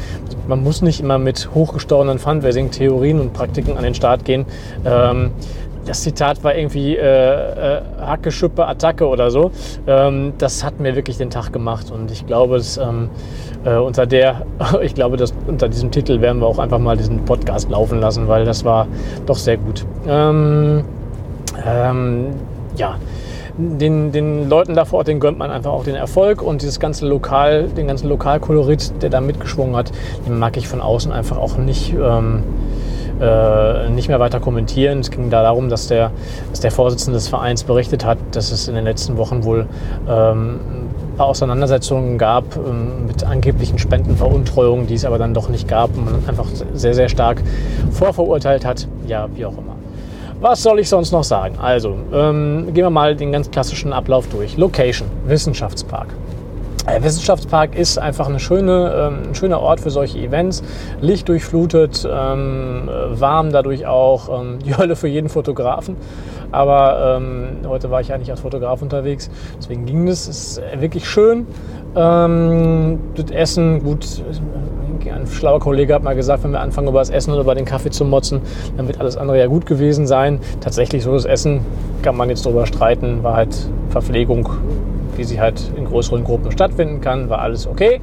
man muss nicht immer mit hochgestochenen Fundraising-Theorien und Praktiken an den Start gehen. Ähm, das Zitat war irgendwie äh, äh, Hacke, Schuppe, Attacke oder so. Ähm, das hat mir wirklich den Tag gemacht und ich glaube, dass, ähm, äh, unter der, ich glaube, dass unter diesem Titel werden wir auch einfach mal diesen Podcast laufen lassen, weil das war doch sehr gut. Ähm, ähm ja. Den, den, Leuten da vor Ort, den gönnt man einfach auch den Erfolg und dieses ganze Lokal, den ganzen Lokalkolorit, der da mitgeschwungen hat, den mag ich von außen einfach auch nicht. Ähm, äh, nicht mehr weiter kommentieren. Es ging da darum, dass der, dass der Vorsitzende des Vereins berichtet hat, dass es in den letzten Wochen wohl ähm, ein paar Auseinandersetzungen gab ähm, mit angeblichen Spendenveruntreuungen, die es aber dann doch nicht gab und man einfach sehr, sehr stark vorverurteilt hat. Ja, wie auch immer. Was soll ich sonst noch sagen? Also, ähm, gehen wir mal den ganz klassischen Ablauf durch. Location, Wissenschaftspark. Der Wissenschaftspark ist einfach eine schöne, ähm, ein schöner Ort für solche Events. Lichtdurchflutet, ähm, warm dadurch auch, ähm, die Hölle für jeden Fotografen. Aber ähm, heute war ich eigentlich als Fotograf unterwegs, deswegen ging das. Es ist wirklich schön. Ähm, das Essen, gut, ein schlauer Kollege hat mal gesagt, wenn wir anfangen über das Essen oder über den Kaffee zu motzen, dann wird alles andere ja gut gewesen sein. Tatsächlich so das Essen kann man jetzt darüber streiten, war halt Verpflegung wie sie halt in größeren Gruppen stattfinden kann, war alles okay.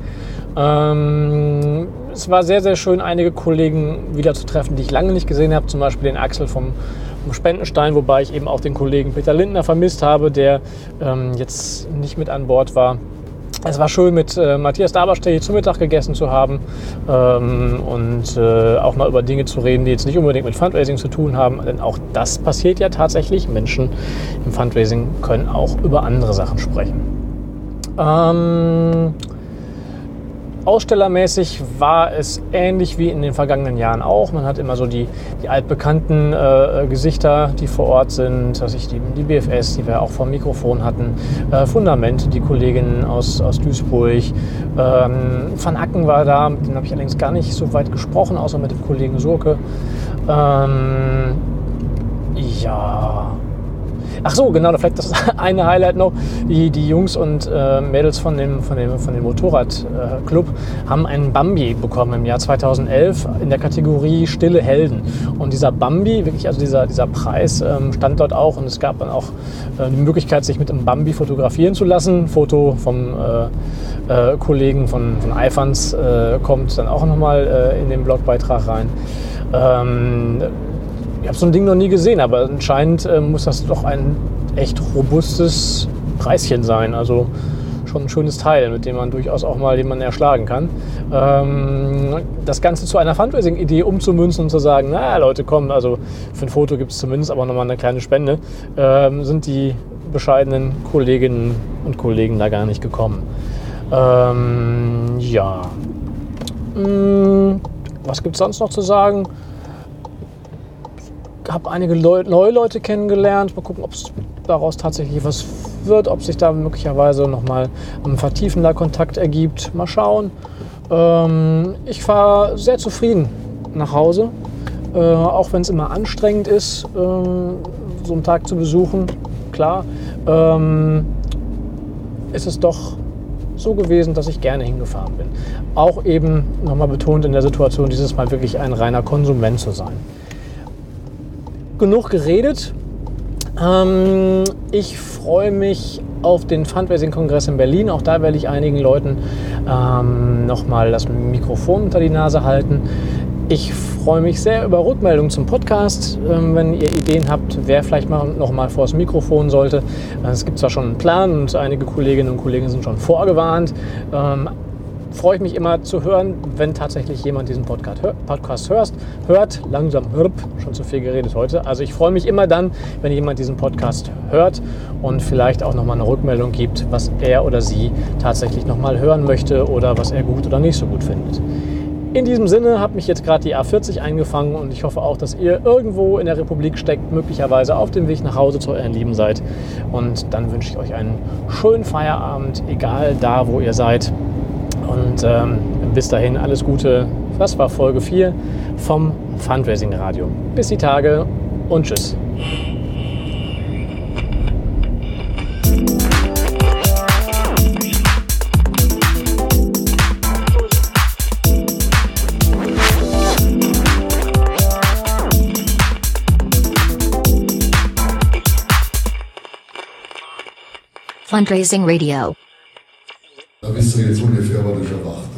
Ähm, es war sehr, sehr schön, einige Kollegen wieder zu treffen, die ich lange nicht gesehen habe, zum Beispiel den Axel vom, vom Spendenstein, wobei ich eben auch den Kollegen Peter Lindner vermisst habe, der ähm, jetzt nicht mit an Bord war. Es war schön, mit äh, Matthias Daberstell hier zu Mittag gegessen zu haben ähm, und äh, auch mal über Dinge zu reden, die jetzt nicht unbedingt mit Fundraising zu tun haben. Denn auch das passiert ja tatsächlich. Menschen im Fundraising können auch über andere Sachen sprechen. Ähm, Ausstellermäßig war es ähnlich wie in den vergangenen Jahren auch. Man hat immer so die, die altbekannten äh, Gesichter, die vor Ort sind, dass ich die, die BFS, die wir auch vom Mikrofon hatten, äh, Fundament, die Kollegin aus, aus Duisburg. Ähm, Van Acken war da, mit dem habe ich allerdings gar nicht so weit gesprochen, außer mit dem Kollegen Surke. Ähm, ja. Ach so, genau, vielleicht das eine Highlight noch. Die, die Jungs und äh, Mädels von dem, von dem, von dem Motorradclub äh, haben einen Bambi bekommen im Jahr 2011 in der Kategorie Stille Helden. Und dieser Bambi, wirklich, also dieser, dieser Preis ähm, stand dort auch und es gab dann auch äh, die Möglichkeit, sich mit einem Bambi fotografieren zu lassen. Foto vom äh, äh, Kollegen von, von iFans äh, kommt dann auch nochmal in den Blogbeitrag rein. Ähm, ich habe so ein Ding noch nie gesehen, aber anscheinend äh, muss das doch ein echt robustes Preischen sein. Also schon ein schönes Teil, mit dem man durchaus auch mal jemanden erschlagen kann. Ähm, das Ganze zu einer Fundraising-Idee umzumünzen und zu sagen, na Leute, komm, also für ein Foto gibt es zumindest aber nochmal eine kleine Spende, ähm, sind die bescheidenen Kolleginnen und Kollegen da gar nicht gekommen. Ähm, ja. Hm, was gibt es sonst noch zu sagen? Habe einige neue Leute kennengelernt. Mal gucken, ob es daraus tatsächlich was wird, ob sich da möglicherweise nochmal ein vertiefender Kontakt ergibt. Mal schauen. Ähm, ich fahre sehr zufrieden nach Hause, äh, auch wenn es immer anstrengend ist, äh, so einen Tag zu besuchen. Klar, ähm, ist es doch so gewesen, dass ich gerne hingefahren bin. Auch eben nochmal betont in der Situation, dieses Mal wirklich ein reiner Konsument zu sein genug geredet. Ähm, ich freue mich auf den Fundraising-Kongress in Berlin. Auch da werde ich einigen Leuten ähm, nochmal das Mikrofon unter die Nase halten. Ich freue mich sehr über Rückmeldungen zum Podcast. Ähm, wenn ihr Ideen habt, wer vielleicht mal noch mal vor das Mikrofon sollte. Es gibt zwar schon einen Plan und einige Kolleginnen und Kollegen sind schon vorgewarnt. Freue ich mich immer zu hören, wenn tatsächlich jemand diesen Podcast, hör, Podcast hörst, hört. Langsam hörp, schon zu viel geredet heute. Also ich freue mich immer dann, wenn jemand diesen Podcast hört und vielleicht auch nochmal eine Rückmeldung gibt, was er oder sie tatsächlich nochmal hören möchte oder was er gut oder nicht so gut findet. In diesem Sinne hat mich jetzt gerade die A40 eingefangen und ich hoffe auch, dass ihr irgendwo in der Republik steckt, möglicherweise auf dem Weg nach Hause zu euren Lieben seid. Und dann wünsche ich euch einen schönen Feierabend, egal da, wo ihr seid. Und ähm, bis dahin alles Gute. Das war Folge 4 vom Fundraising Radio. Bis die Tage und tschüss. Fundraising Radio. Da wisst ihr jetzt ungefähr, was euch erwartet.